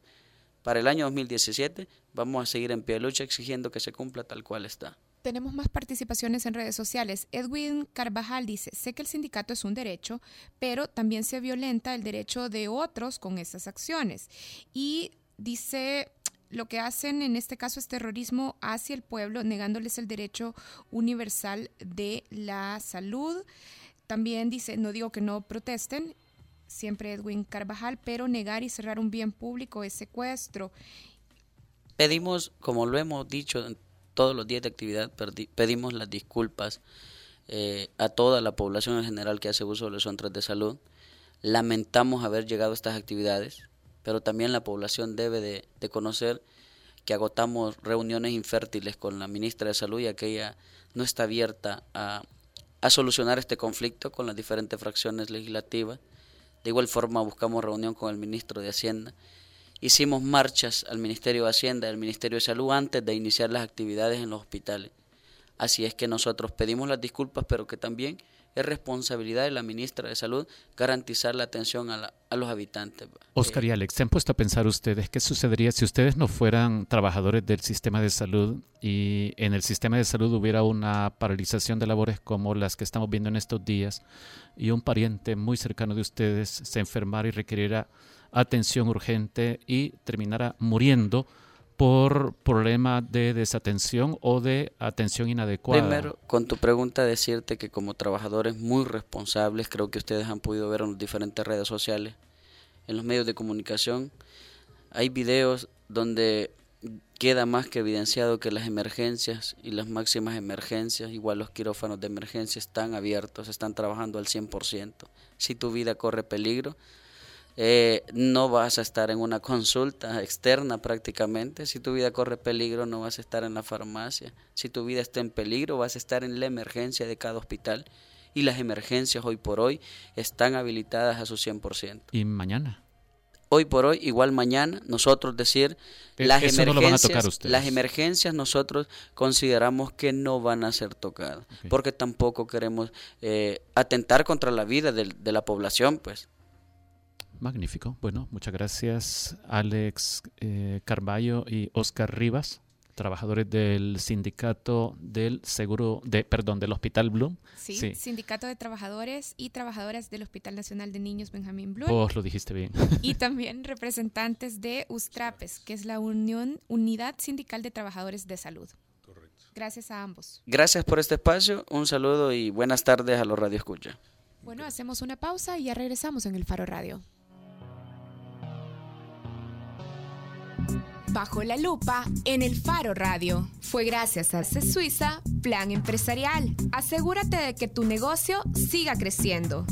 Para el año 2017 vamos a seguir en pie de lucha exigiendo que se cumpla tal cual está. Tenemos más participaciones en redes sociales. Edwin Carvajal dice, sé que el sindicato es un derecho, pero también se violenta el derecho de otros con estas acciones. Y dice, lo que hacen en este caso es terrorismo hacia el pueblo, negándoles el derecho universal de la salud. También dice, no digo que no protesten, siempre Edwin Carvajal, pero negar y cerrar un bien público es secuestro. Pedimos, como lo hemos dicho todos los días de actividad, pedimos las disculpas eh, a toda la población en general que hace uso de los centros de salud. Lamentamos haber llegado a estas actividades, pero también la población debe de, conocer que agotamos reuniones infértiles con la ministra de Salud y aquella no está abierta a a solucionar este conflicto con las diferentes fracciones legislativas. De igual forma buscamos reunión con el ministro de Hacienda. Hicimos marchas al Ministerio de Hacienda y al Ministerio de Salud antes de iniciar las actividades en los hospitales. Así es que nosotros pedimos las disculpas, pero que también es responsabilidad de la ministra de Salud garantizar la atención a, los habitantes. Oscar y Alex, ¿se han puesto a pensar ustedes qué sucedería si ustedes no fueran trabajadores del sistema de salud y en el sistema de salud hubiera una paralización de labores como las que estamos viendo en estos días y un pariente muy cercano de ustedes se enfermara y requiriera atención urgente y terminara muriendo? por problemas de desatención o de atención inadecuada? Primero, con tu pregunta, decirte que como trabajadores muy responsables, creo que ustedes han podido ver en las diferentes redes sociales, en los medios de comunicación, hay videos donde queda más que evidenciado que las emergencias y las máximas emergencias, igual los quirófanos de emergencia, están abiertos, están trabajando al 100%. Si tu vida corre peligro, eh, no vas a estar en una consulta externa prácticamente. Si tu vida corre peligro, no vas a estar en la farmacia. Si tu vida está en peligro, vas a estar en la emergencia de cada hospital. Y las emergencias hoy por hoy están habilitadas a su 100%. ¿Y mañana? Hoy por hoy, igual mañana, nosotros decir, e-, las, emergencias, las emergencias nosotros consideramos que no van a ser tocadas, porque tampoco queremos eh, atentar contra la vida de, de la población, pues. Magnífico. Bueno, muchas gracias Alex eh, Carballo y Oscar Rivas, trabajadores del sindicato del seguro, de, perdón, del Hospital Bloom. Sí, sindicato de trabajadores y trabajadoras del Hospital Nacional de Niños Benjamín Bloom. Vos lo dijiste bien. Y también representantes de USTRAPES, que es la Unión Unidad Sindical de Trabajadores de Salud. Gracias a ambos. Gracias por este espacio, un saludo y buenas tardes a los Radio Escucha. Bueno, hacemos una pausa y ya regresamos en el Faro Radio. Bajo la lupa en el Faro Radio. Fue gracias a C Suiza Plan Empresarial. Asegúrate de que tu negocio siga creciendo.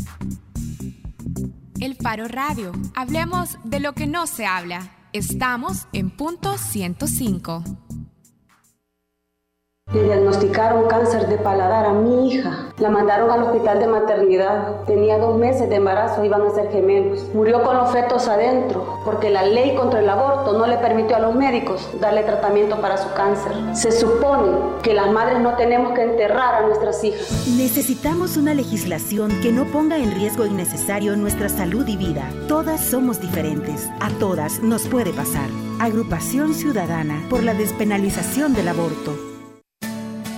El Faro Radio. Hablemos de lo que no se habla. Estamos en punto 105. Le diagnosticaron cáncer de paladar a mi hija. La mandaron al hospital de maternidad. Tenía dos meses de embarazo, iban a ser gemelos. Murió con los fetos adentro, porque la ley contra el aborto no le permitió a los médicos darle tratamiento para su cáncer. Se supone que las madres no tenemos que enterrar a nuestras hijas. Necesitamos una legislación que no ponga en riesgo innecesario nuestra salud y vida. Todas somos diferentes. A todas nos puede pasar. Agrupación Ciudadana por la despenalización del aborto.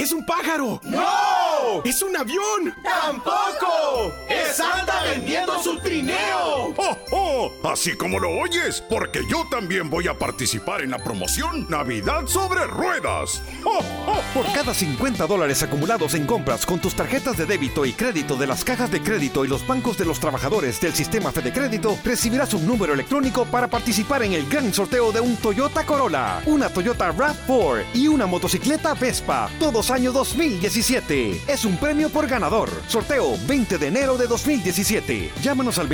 ¡Es un pájaro! ¡No! ¡Es un avión! ¡Tampoco! ¡Es Santa vendiendo su trineo! ¡Oh, oh! Así como lo oyes, porque yo también voy a participar en la promoción Navidad sobre Ruedas. ¡Oh, oh! Por cada 50 dólares acumulados en compras con tus tarjetas de débito y crédito de las cajas de crédito y los bancos de los trabajadores del sistema Fede Crédito, recibirás un número electrónico para participar en el gran sorteo de un Toyota Corolla, una Toyota RAV4 y una motocicleta Vespa. Todos año 2017. Es un premio por ganador. Sorteo 20 de enero de 2017. Llámanos al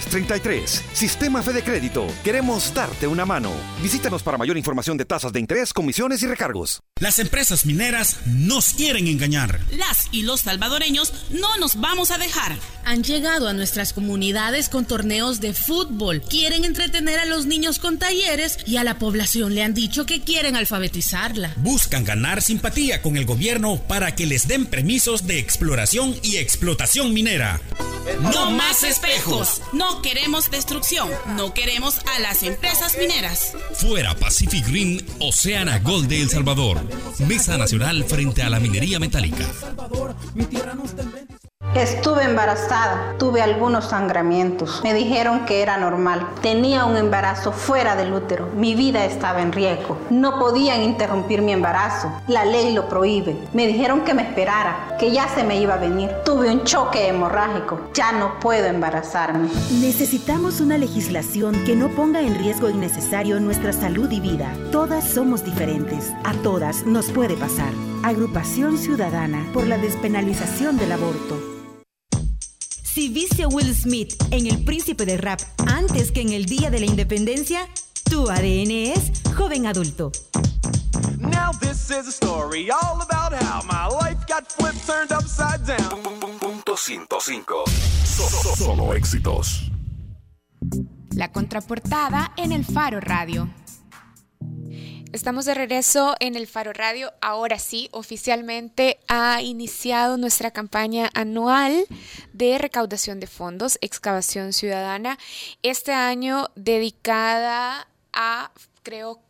2221-3333. Sistema Fede Crédito. Queremos darte una mano. Visítanos para mayor información de tasas de interés, comisiones y recargos. Las empresas mineras nos quieren engañar. Las y los salvadoreños no nos vamos a dejar. Han llegado a nuestras comunidades con torneos de fútbol. Quieren entretener a los niños con talleres y a la población le han dicho que quieren alfabetizarla. Buscan ganar simpatía con el gobierno para que les den permisos de exploración y explotación minera. No más espejos. No queremos destrucción. No queremos a las empresas mineras. Fuera Pacific Green, Oceana Gold de El Salvador. Mesa Nacional frente a la minería metálica. Estuve embarazada, tuve algunos sangramientos. Me dijeron que era normal. Tenía un embarazo fuera del útero. Mi vida estaba en riesgo. No podían interrumpir mi embarazo. La ley lo prohíbe. Me dijeron que me esperara, que ya se me iba a venir. Tuve un choque hemorrágico. Ya no puedo embarazarme. Necesitamos una legislación que no ponga en riesgo innecesario nuestra salud y vida. Todas somos diferentes. A todas nos puede pasar. Agrupación Ciudadana por la despenalización del aborto. Si viste a Will Smith en El Príncipe del Rap antes que en el Día de la Independencia, tu ADN es joven adulto. Now this is a story all about how my life got flipped, turned upside down. Punto 105. Solo éxitos. La contraportada en el Faro Radio. Estamos de regreso en el Faro Radio. Ahora sí, oficialmente ha iniciado nuestra campaña anual de recaudación de fondos, excavación ciudadana, este año dedicada a, creo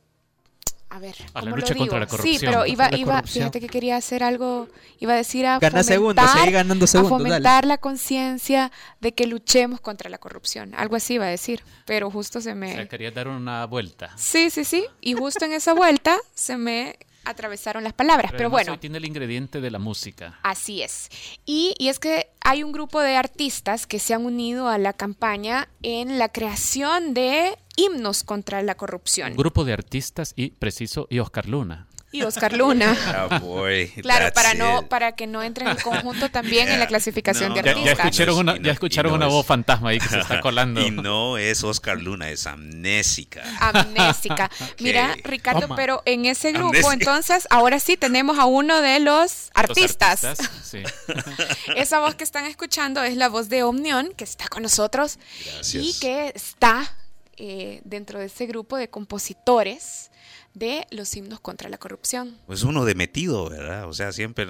a ver, a la ¿cómo lucha lo digo? contra la corrupción. Sí, pero iba, iba, corrupción. fíjate que quería hacer algo, iba a decir a Gana fomentar, ganando segundos, a dale. fomentar la conciencia de que luchemos contra la corrupción. Algo así iba a decir, pero justo se me... O sea, quería dar una vuelta. Sí, sí, sí, y justo en esa vuelta se me atravesaron las palabras, pero, bueno. hoy tiene el ingrediente de la música. Así es. Y, y es que hay un grupo de artistas que se han unido a la campaña en la creación de himnos contra la corrupción. Un grupo de artistas y preciso y Oscar Luna. Y Oscar Luna. Ah, boy, Claro, para no, para que no entre en el conjunto también en la clasificación No, de artistas. ya escucharon una, ya escucharon no una es- voz fantasma ahí que se está colando. Y no es Oscar Luna, es amnésica. Amnésica. Mira, Ricardo, Toma. pero en ese grupo, Amnésica. entonces, ahora sí tenemos a uno de los Los artistas. sí. Esa voz que están escuchando es la voz de Omnion, que está con nosotros Gracias. y que está eh, dentro de ese grupo de compositores de los himnos contra la corrupción. Pues uno de metido, ¿verdad? O sea, siempre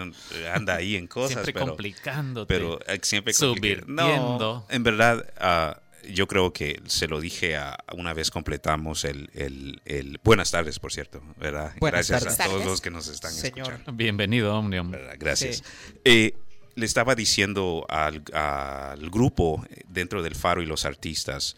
anda ahí en cosas. siempre pero, complicándote. Pero eh, siempre subvirtiendo. No, en verdad, uh, yo creo que se lo dije a, una vez completamos el, el, el, Buenas tardes, por cierto, ¿verdad? Buenas Gracias tardes. a todos los que nos están Señor. escuchando. Bienvenido, Omnium. ¿verdad? Gracias. Sí. Eh, le estaba diciendo al, al grupo dentro del Faro y los artistas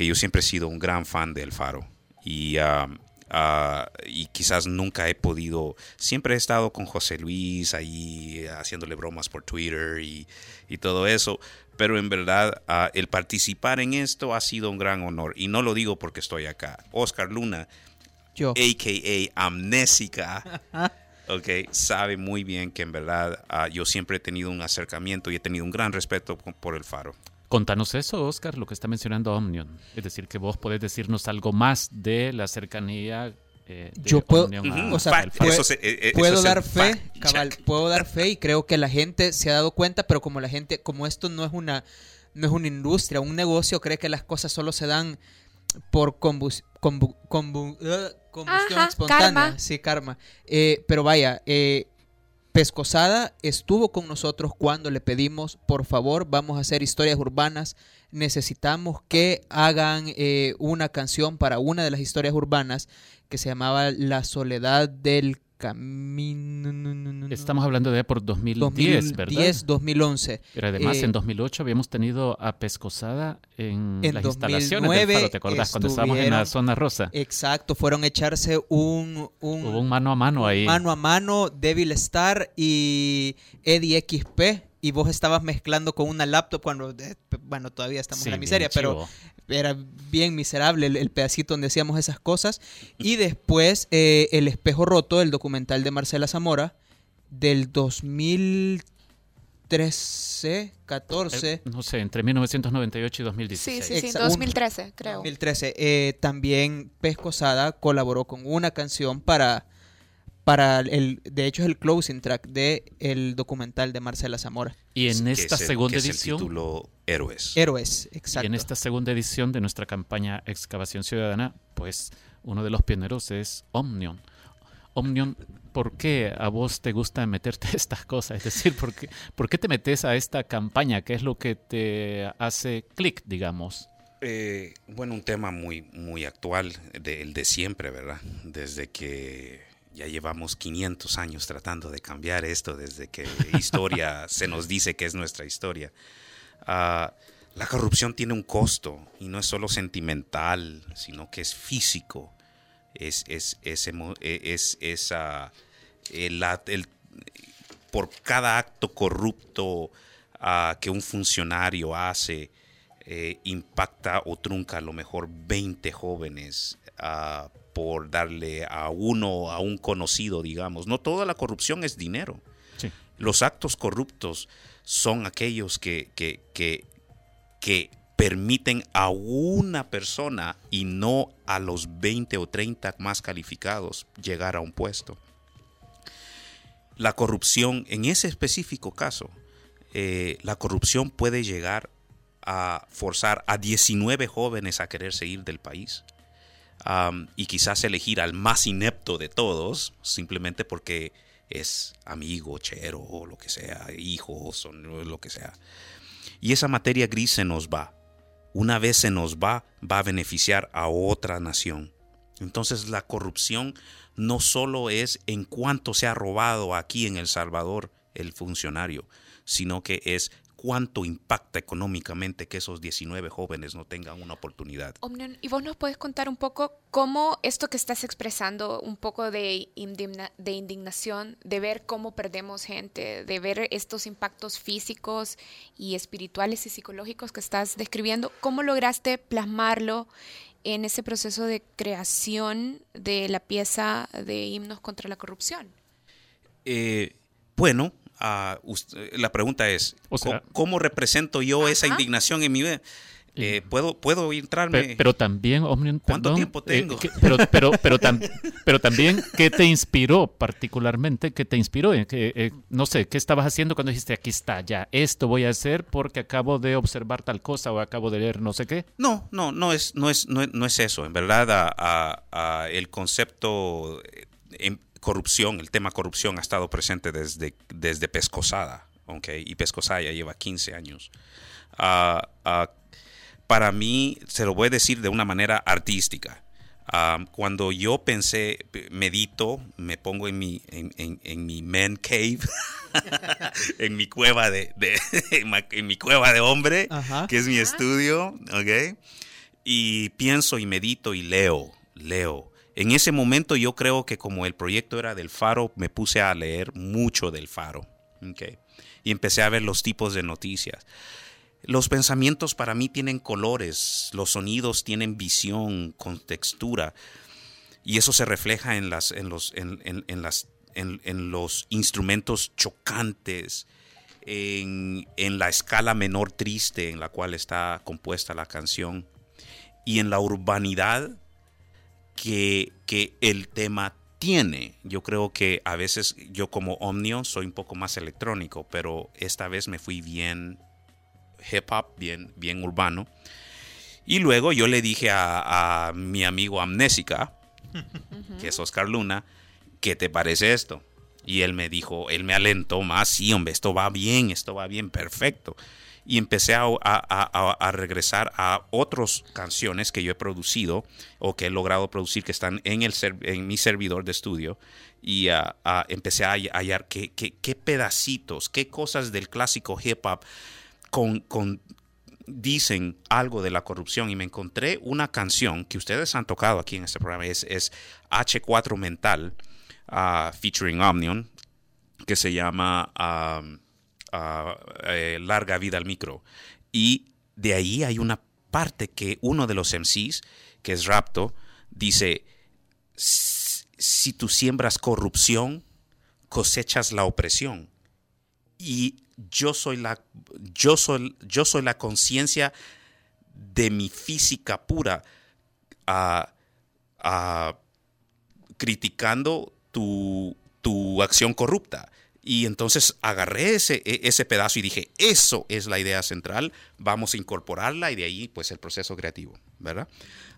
que yo siempre he sido un gran fan del Faro y, uh, uh, y quizás nunca he podido, siempre he estado con José Luis ahí haciéndole bromas por Twitter y, y todo eso, pero en verdad uh, el participar en esto ha sido un gran honor y no lo digo porque estoy acá. Oscar Luna, Yo. a.k.a. Amnésica. Ok, sabe muy bien que en verdad uh, yo siempre he tenido un acercamiento y he tenido un gran respeto por el faro. Contanos eso, Oscar, lo que está mencionando Omnium. Es decir, que vos podés decirnos algo más de la cercanía. Eh, de Yo puedo, a- o sea, Fact, pue- eso se- eh, eso puedo dar fe, cabal, puedo dar fe y creo que la gente se ha dado cuenta, pero como la gente, como esto no es una, no es una industria, un negocio, cree que las cosas solo se dan por combus- combu- combu- uh, combustión Ajá, espontánea, karma. sí, karma. Eh, pero vaya, eh, Pescosada estuvo con nosotros cuando le pedimos, por favor, vamos a hacer historias urbanas. Necesitamos que hagan eh, una canción para una de las historias urbanas que se llamaba La soledad del camino. Estamos hablando de por 2010, ¿verdad? 2010, 2011. Pero además Eh, en 2008 habíamos tenido a Pescosada en, En las instalaciones del 2009 Faro, ¿te acordás? Cuando estábamos en la zona rosa. Exacto, fueron a echarse un, un, Hubo un mano a mano ahí. mano a mano, Devil Star y Eddie XP. Y vos estabas mezclando con una laptop cuando, eh, bueno, todavía estamos Sí, en la miseria, pero era bien miserable el, el pedacito donde hacíamos esas cosas. Y después eh, El Espejo Roto, el documental de Marcela Zamora, del 2013, 14. Eh, no sé, entre 1998 y 2016. Sí, sí, sí, Exa- 2013, creo. 2013. Eh, también Pescosada colaboró con una canción para, para el, de hecho es el closing track de el documental de Marcela Zamora. Y en esta es el- segunda que es el edición. título Héroes. Héroes, Y exacto. en esta segunda edición de nuestra campaña Excavación Ciudadana, pues uno de los pioneros es Omnium. Omnium, ¿por qué a vos te gusta meterte a estas cosas? Es decir, ¿por qué, por qué te metes a esta campaña? ¿Qué es lo que te hace clic, digamos? Eh, bueno, un tema muy, muy actual, de- el de siempre, ¿verdad? Desde que ya llevamos 500 años tratando de cambiar esto, desde que historia se nos dice que es nuestra historia. Ah, la corrupción tiene un costo y no es solo sentimental, sino que es físico. Es, es, es, eh, es, es, ah, el- el- por cada acto corrupto ah, que un funcionario hace, eh, impacta o trunca a lo mejor 20 jóvenes por darle a uno, a un conocido, digamos. No toda la corrupción es dinero. Sí. Los actos corruptos son aquellos que, que, que, que permiten a una persona y no a los 20 o 30 más calificados llegar a un puesto. La corrupción, en ese específico caso, eh, la corrupción puede llegar a forzar a 19 jóvenes a quererse ir del país. Y quizás elegir al más inepto de todos, simplemente porque es amigo, chero, o lo que sea, hijos, o lo que sea. Y esa materia gris se nos va. Una vez se nos va, va a beneficiar a otra nación. Entonces la corrupción no solo es en cuánto se ha robado aquí en El Salvador el funcionario, sino que es cuánto impacta económicamente que esos 19 jóvenes no tengan una oportunidad. Omnium, ¿y vos nos puedes contar un poco cómo esto que estás expresando, un poco de, indigna- de indignación, de ver cómo perdemos gente, de ver estos impactos físicos y espirituales y psicológicos que estás describiendo, cómo lograste plasmarlo en ese proceso de creación de la pieza de himnos contra la corrupción? Eh, bueno, ah, ust- la pregunta es, O sea- ¿cómo, cómo represento yo esa Ajá. indignación en mi vida? Eh, ¿puedo, ¿Puedo entrarme? Pero, también, ¿Cuánto tiempo eh, tengo? pero, pero, pero, pero, también, ¿qué te inspiró particularmente? ¿Qué te inspiró? Que, eh, no sé, ¿qué estabas haciendo cuando dijiste, aquí está, ya, esto voy a hacer porque acabo de observar tal cosa o acabo de leer no sé qué? No, no, no es, no es, no es, eso. En verdad, a, el concepto en corrupción, el tema corrupción ha estado presente desde, desde Pescosada, okay, y Pescosada ya lleva 15 años. Uh, para mí, se lo voy a decir de una manera artística. cuando yo pensé, medito, me pongo en mi, en, mi man cave, en mi cueva de, en, mi cueva de hombre, que es mi estudio, ¿ok? Y pienso y medito y leo, leo. En ese momento yo creo que como el proyecto era del faro, me puse a leer mucho del faro, ¿ok? Y empecé a ver los tipos de noticias. Los pensamientos para mí tienen colores, los sonidos tienen visión, con textura, y eso se refleja en, las, en, los, en, las, en, los instrumentos chocantes, en, la escala menor triste en la cual está compuesta la canción, y en la urbanidad que, que el tema tiene. Yo creo que a veces yo como Omnio soy un poco más electrónico, pero esta vez me fui bien hip hop, bien, bien urbano. Y luego yo le dije a, mi amigo Amnésica, que es Oscar Luna, ¿qué te parece esto? Y él me dijo, él me alentó más, sí, hombre, esto va bien, esto va bien, perfecto. Y empecé a, regresar a otras canciones que yo he producido o que he logrado producir que están en, el, en mi servidor de estudio. Y empecé a hallar qué, qué pedacitos, qué cosas del clásico hip hop con, dicen algo de la corrupción y me encontré una canción que ustedes han tocado aquí en este programa, es, es H4 Mental, uh, featuring Omnion, que se llama uh, eh, Larga Vida al Micro. Y de ahí hay una parte que uno de los MCs, que es Rapto, dice, si tú siembras corrupción, cosechas la opresión. Y yo soy la, yo soy, yo soy la conciencia de mi física pura, criticando tu, tu, acción corrupta. Y entonces agarré ese, e, ese pedazo y dije, eso es la idea central, vamos a incorporarla y de ahí pues el proceso creativo, ¿verdad?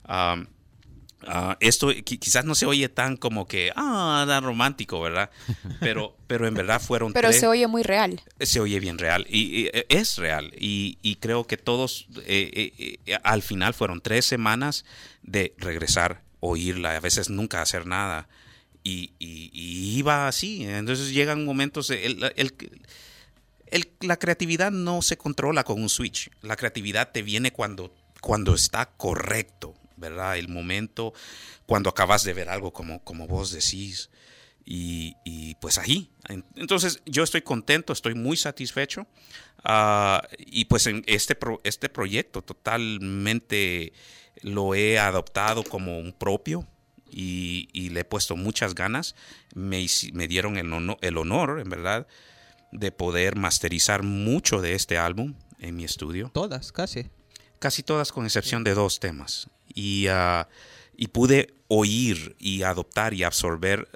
Ah, esto quizás no se oye tan como que, ah, tan romántico, ¿verdad? Pero, pero en verdad fueron... Pero se oye muy real. Se oye bien real y, e, es real y, creo que todos eh, eh, eh, al final fueron tres semanas de regresar, oírla, a veces nunca hacer nada y, iba así. Entonces llegan momentos, el, la creatividad no se controla con un switch, la creatividad te viene cuando, cuando está correcto ¿verdad? El momento cuando acabas de ver algo como, como vos decís. Y, pues ahí. Entonces yo estoy contento, estoy muy satisfecho. Ah, y pues en este, este proyecto totalmente lo he adoptado como un propio y, le he puesto muchas ganas. Me, me dieron el honor, el honor, en verdad, de poder masterizar mucho de este álbum en mi estudio. Todas, casi. Casi todas con excepción de dos temas y, ah, y pude oír y adoptar y absorber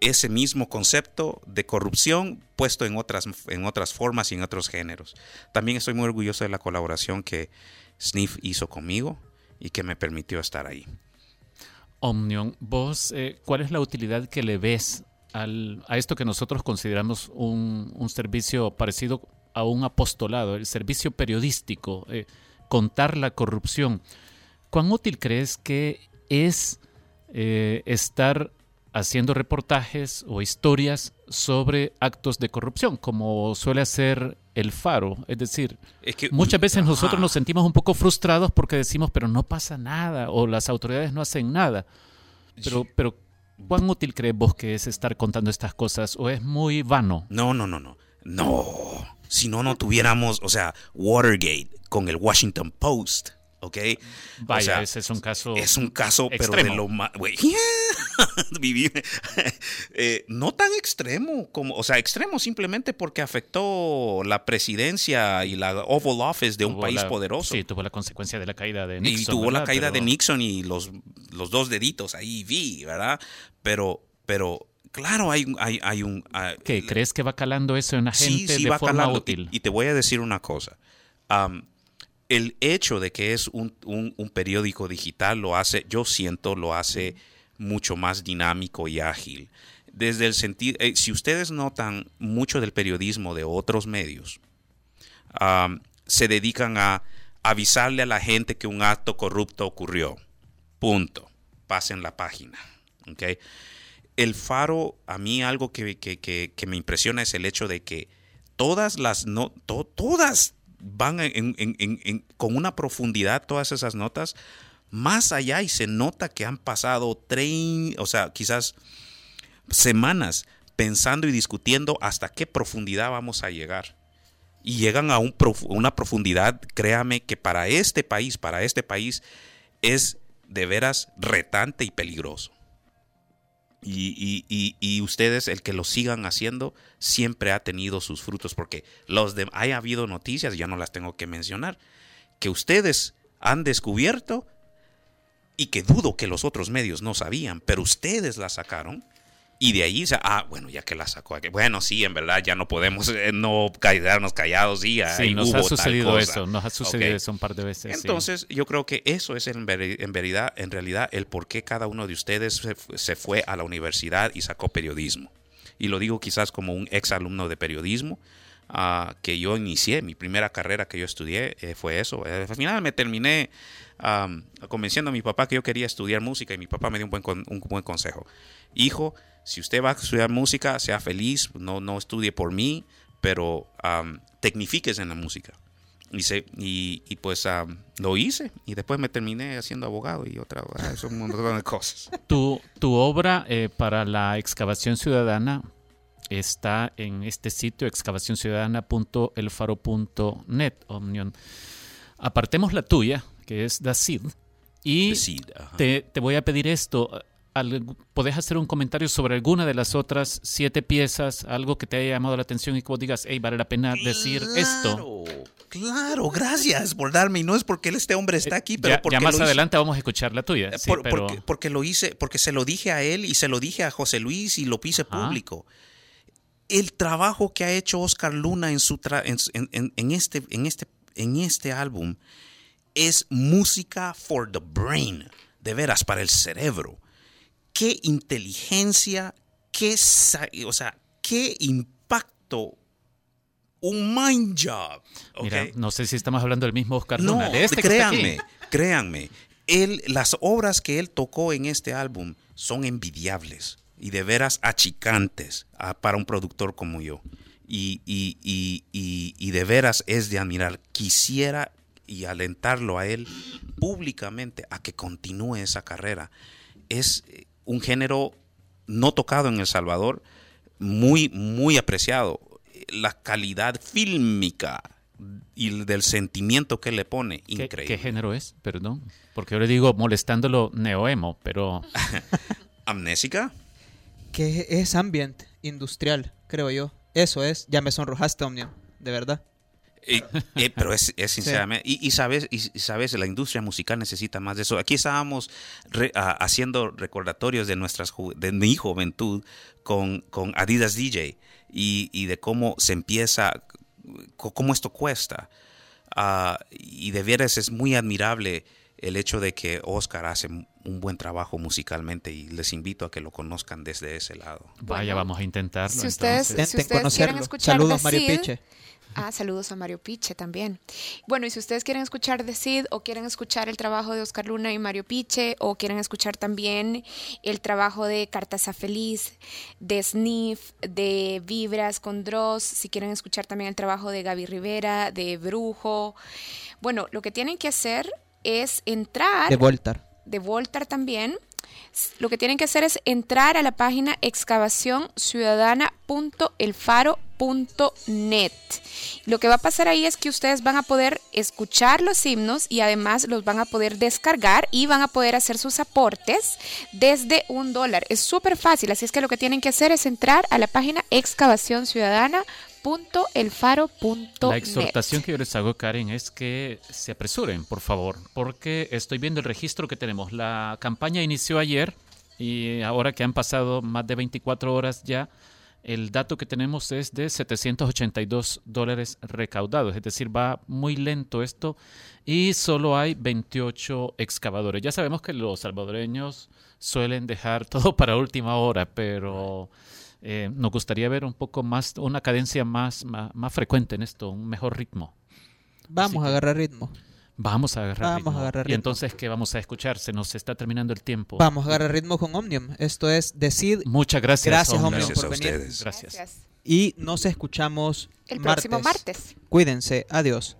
ese mismo concepto de corrupción puesto en otras, en otras formas y en otros géneros. También estoy muy orgulloso de la colaboración que Sniff hizo conmigo y que me permitió estar ahí. Omnion, vos, eh, ¿cuál es la utilidad que le ves al, a esto que nosotros consideramos un, un, servicio parecido a un apostolado, el servicio periodístico, eh, contar la corrupción? ¿Cuán útil crees que es eh, estar haciendo reportajes o historias sobre actos de corrupción, como suele hacer el Faro? Es decir, muchas veces nosotros nos sentimos un poco frustrados porque decimos, pero no pasa nada, o las autoridades no hacen nada. Pero, pero ¿cuán útil crees vos que es estar contando estas cosas? ¿O es muy vano? No, no, no, no. No. Si no, no tuviéramos, o sea, Watergate con el Washington Post ¿ok? Vaya, ese es un caso. Es un caso, pero de lo más. eh, no tan extremo, como, o sea, extremo simplemente porque afectó la presidencia y la Oval Office de un país poderoso. Sí, tuvo la consecuencia de la caída de Nixon. Y tuvo la caída de Nixon y los, los dos deditos ahí vi, ¿verdad? Pero, pero claro, hay, hay, hay un... Ah, ¿Qué? ¿Crees que va calando eso en la gente de forma útil? Y, te voy a decir una cosa el hecho de que es un, periódico digital lo hace, yo siento, lo hace mucho más dinámico y ágil. Desde el sentido, eh, si ustedes notan mucho del periodismo de otros medios, se dedican a avisarle a la gente que un acto corrupto ocurrió. Punto. Pasen la página. El faro, a mí algo que, me impresiona es el hecho de que todas las, no, todas, van con una profundidad todas esas notas más allá y se nota que han pasado, tren, o sea, quizás semanas pensando y discutiendo hasta qué profundidad vamos a llegar. Y llegan a un una profundidad, créame, que para este país, para este país, es de veras retante y peligroso. Y, ustedes, el que lo sigan haciendo, siempre ha tenido sus frutos, porque los de, hay habido noticias, ya no las tengo que mencionar, que ustedes han descubierto y que dudo que los otros medios no sabían, pero ustedes las sacaron y de ahí, ah, bueno, ya que la sacó aquí. Bueno, sí, en verdad ya no podemos eh, no quedarnos callados. Y sí, nos ha sucedido eso, nos ha sucedido eso un par de veces. Entonces, yo creo que eso es en, verdad, en realidad el por qué cada uno de ustedes se, fue a la universidad y sacó periodismo. Y lo digo quizás como un ex alumno de periodismo. Uh, que yo inicié, mi primera carrera que yo estudié eh, fue eso. Eh, al final me terminé convenciendo a mi papá que yo quería estudiar música y mi papá me dio un buen, un buen consejo. Hijo, si usted va a estudiar música, sea feliz, no, no estudie por mí, pero um, tecnifíquese en la música. Y, se, y, y pues lo hice y después me terminé haciendo abogado y otra, ah, un montón de cosas. Tu, tu obra eh, para la excavación ciudadana está en este sitio excavacionciudadana.elfaro.net, Omnion. Apartemos la tuya, que es Dacid, y te, te voy a pedir esto podés hacer un comentario sobre alguna de las otras siete piezas, algo que te haya llamado la atención y que vos digas, hey, vale la pena decir esto. Claro, gracias por darme. Y no es porque este hombre está aquí, pero ya, más adelante vamos a escuchar la tuya. porque, lo hice, porque se lo dije a él y se lo dije a José Luis y lo pise público. El trabajo que ha hecho Oscar Luna en, su en, este, en, este, en este álbum es música for the brain, de veras, para el cerebro qué inteligencia, qué, o sea, qué impacto un mind job. Mira, no sé si estamos hablando del mismo Oscar no, este créanme, créanme. Él, las obras que él tocó en este álbum son envidiables y de veras achicantes ah, para un productor como yo. Y, y, y, y, de veras es de admirar. Quisiera y alentarlo a él públicamente a que continúe esa carrera. Es, un género no tocado en El Salvador, muy, muy apreciado. La calidad fílmica y del sentimiento que le pone, increíble. ¿Qué, género es? Perdón. Porque yo le digo molestándolo neoemo, pero... ¿Amnésica? Que es ambient, industrial, creo yo. Eso es. Ya me sonrojaste, Omnium, de verdad. Eh, pero es, sinceramente, y, sabes, y sabes, la industria musical necesita más de eso. Aquí estábamos haciendo recordatorios de nuestras de mi juventud con, con Adidas DJ y, de cómo se empieza, cómo esto cuesta. Ah, y de veras es muy admirable el hecho de que Oscar hace un buen trabajo musicalmente y les invito a que lo conozcan desde ese lado. Vaya, vamos a intentarlo. Si ustedes, si ustedes quieren escuchar Saludos, Mario Piche. Ah, saludos a Mario Piche también. Bueno, y si ustedes quieren escuchar The Sid o quieren escuchar el trabajo de Oscar Luna y Mario Piche o quieren escuchar también el trabajo de Cartas a Feliz, de Sniff, de Vibras con Dross, si quieren escuchar también el trabajo de Gaby Rivera, de Brujo, bueno, lo que tienen que hacer es entrar... De Voltar. De Voltar también lo que tienen que hacer es entrar a la página excavacionciudadana.elfaro.net elfaro.net. Lo que va a pasar ahí es que ustedes van a poder escuchar los himnos y además los van a poder descargar y van a poder hacer sus aportes desde un dólar. Es súper fácil, así es que lo que tienen que hacer es entrar a la página excavación ciudadana la exhortación que yo les hago, Karen, es que se apresuren, por favor, porque estoy viendo el registro que tenemos. La campaña inició ayer y ahora que han pasado más de 24 horas ya, el dato que tenemos es de 782 dólares recaudados, es decir, va muy lento esto y solo hay 28 excavadores. Ya sabemos que los salvadoreños suelen dejar todo para última hora, pero eh, nos gustaría ver un poco más, una cadencia más, más, frecuente en esto, un mejor ritmo. Vamos a agarrar ritmo. Vamos a agarrar ritmo. Y entonces, ¿qué vamos a escuchar? Se nos está terminando el tiempo. Vamos a agarrar ritmo con Omnium. Esto es decir. Muchas gracias. Gracias, Omnium, por venir. Gracias. Y nos escuchamos el próximo martes. Cuídense. Adiós.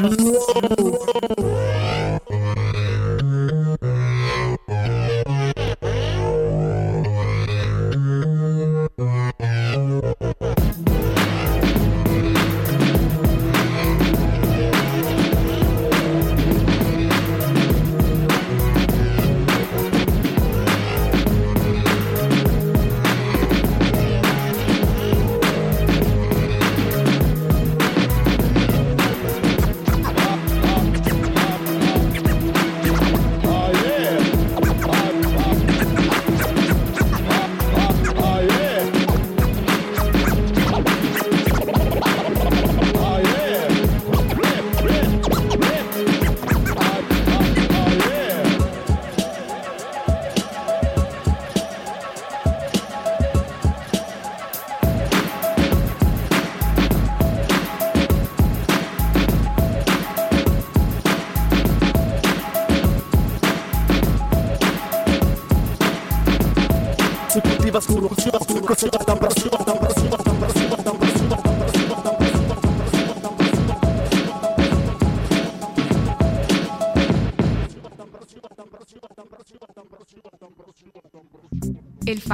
Хорошо.